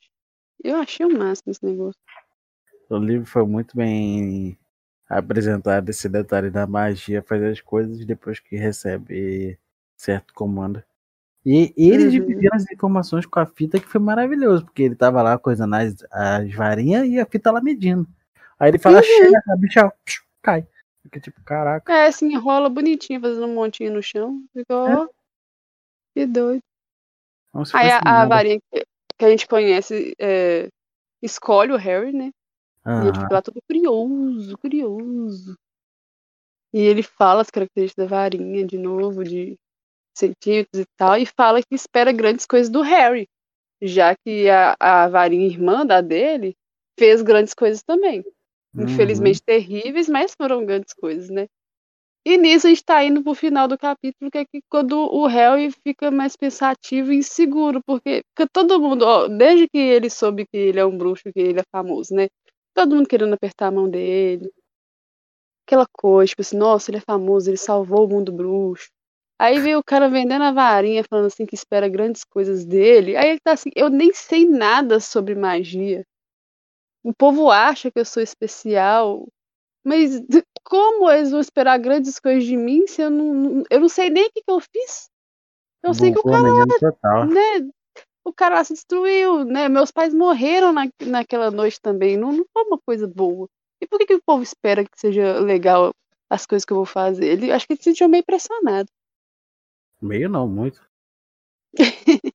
Eu achei o máximo esse negócio.
O livro foi muito bem apresentado esse detalhe da magia, fazer as coisas depois que recebe certo comando. E ele uhum. dividindo as informações com a fita que foi maravilhoso, porque ele tava lá coisando as, as varinhas e a fita lá medindo. Aí ele fala, uhum. chega, a bicha cai. Fica tipo, caraca.
É, assim, enrola bonitinho, fazendo um montinho no chão. Ficou, é. que doido. Aí a, a varinha que, que, a gente conhece é, escolhe o Harry, né? Uhum. E ele fica lá todo curioso, curioso. E ele fala as características da varinha de novo, de centímetros e tal, e fala que espera grandes coisas do Harry, já que a, a varinha irmã da dele fez grandes coisas também. Uhum. Infelizmente terríveis, mas foram grandes coisas, né? E nisso a gente tá indo pro final do capítulo, que é que quando o Harry fica mais pensativo e inseguro, porque fica todo mundo, ó, desde que ele soube que ele é um bruxo, que ele é famoso, né? Todo mundo querendo apertar a mão dele. Aquela coisa, tipo assim, nossa, ele é famoso, ele salvou o mundo bruxo. Aí veio o cara vendendo a varinha, falando assim que espera grandes coisas dele. Aí ele tá assim, eu nem sei nada sobre magia. O povo acha que eu sou especial. Mas como eles vão esperar grandes coisas de mim se eu não. Eu não sei nem o que, que eu fiz. Eu sei que o cara. Né, o cara lá se destruiu, né? Meus pais morreram na, naquela noite também. Não, não foi uma coisa boa. E por que, que o povo espera que seja legal as coisas que eu vou fazer? Ele acho que ele se sentiu meio pressionado.
Meio não, muito.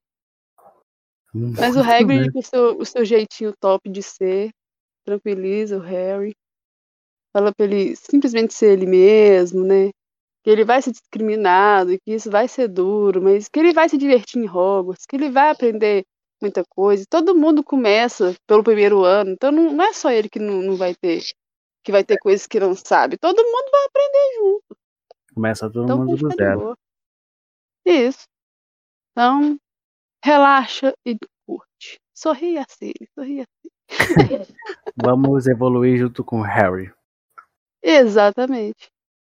Mas o Hagrid, com o seu, o seu jeitinho top de ser, tranquiliza o Harry. Fala pra ele simplesmente ser ele mesmo, né? Que ele vai ser discriminado e que isso vai ser duro, mas que ele vai se divertir em Hogwarts, que ele vai aprender muita coisa. Todo mundo começa pelo primeiro ano, então não, não é só ele que não, não vai ter que vai ter coisas que não sabe. Todo mundo vai aprender junto.
Começa todo então, mundo do zero.
Isso. Então, relaxa e curte. Sorria assim, sorria assim.
Vamos evoluir junto com o Harry.
Exatamente.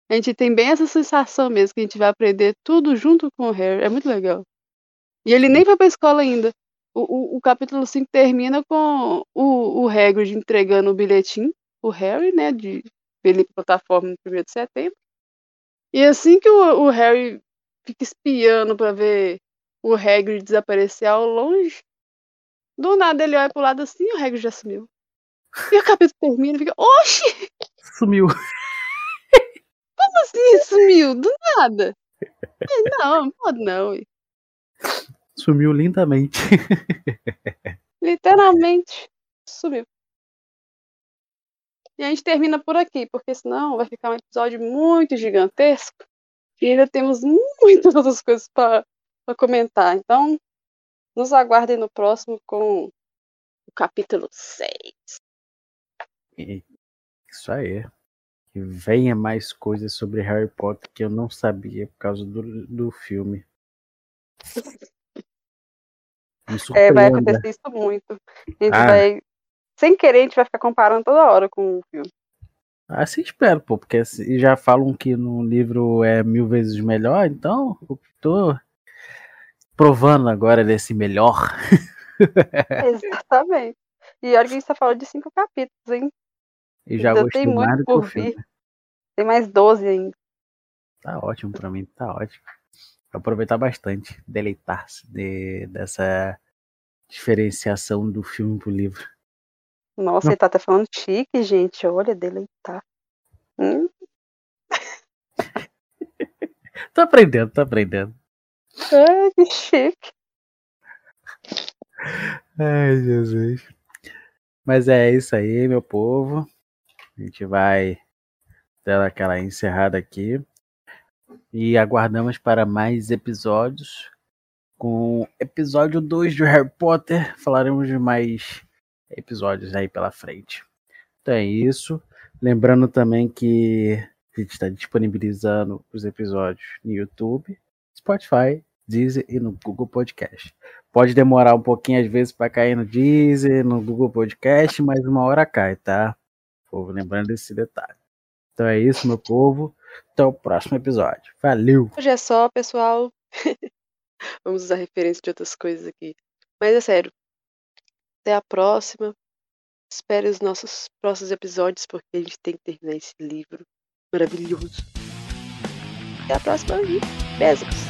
A gente tem bem essa sensação mesmo, que a gente vai aprender tudo junto com o Harry. É muito legal. E ele nem foi pra escola ainda. O, o, o capítulo 5 termina com o, o Hagrid entregando o bilhetinho, o Harry, né, de ele plataforma no 1 de setembro. E assim que o, o Harry fica espiando para ver o Hagrid desaparecer ao longe. Do nada ele olha pro lado assim e o Hagrid já sumiu. E o capítulo termina e fica, oxi!
Sumiu.
Como assim sumiu? Do nada. Não, pode não.
Sumiu lindamente.
Literalmente sumiu. E a gente termina por aqui, porque senão vai ficar um episódio muito gigantesco. E ainda temos muitas outras coisas para comentar. Então, nos aguardem no próximo com o capítulo 6.
Isso aí. Que venha mais coisas sobre Harry Potter que eu não sabia por causa do, do filme.
É, vai acontecer isso muito. A gente ah. vai. Sem querer, a gente vai ficar comparando toda hora com o filme.
Assim espero, pô, porque já falam que no livro é mil vezes melhor, então eu tô provando agora desse melhor.
Exatamente. E olha que a gente tá falando de cinco capítulos, hein?
E já então, gostei muito por vir.
Tem mais doze ainda.
Tá ótimo pra mim, tá ótimo. Vou aproveitar bastante, deleitar-se de, dessa diferenciação do filme pro livro.
Nossa, Não. ele tá até falando chique, gente. Olha, deleitar. Hum?
tô aprendendo, tô aprendendo.
Ai, que chique.
Ai, Jesus. Mas é isso aí, meu povo. A gente vai dar aquela encerrada aqui. E aguardamos para mais episódios. Com episódio 2 de Harry Potter, falaremos de mais episódios aí pela frente. Então é isso. Lembrando também que a gente está disponibilizando os episódios no YouTube, Spotify, Deezer e no Google Podcast. Pode demorar um pouquinho às vezes para cair no Deezer, no Google Podcast, mas uma hora cai, tá? Povo, lembrando desse detalhe. Então é isso, meu povo. Até o próximo episódio. Valeu!
Hoje é só, pessoal. Vamos usar referência de outras coisas aqui. Mas é sério. Até a próxima. Espere os nossos próximos episódios, porque a gente tem que terminar esse livro maravilhoso. Até a próxima beijos!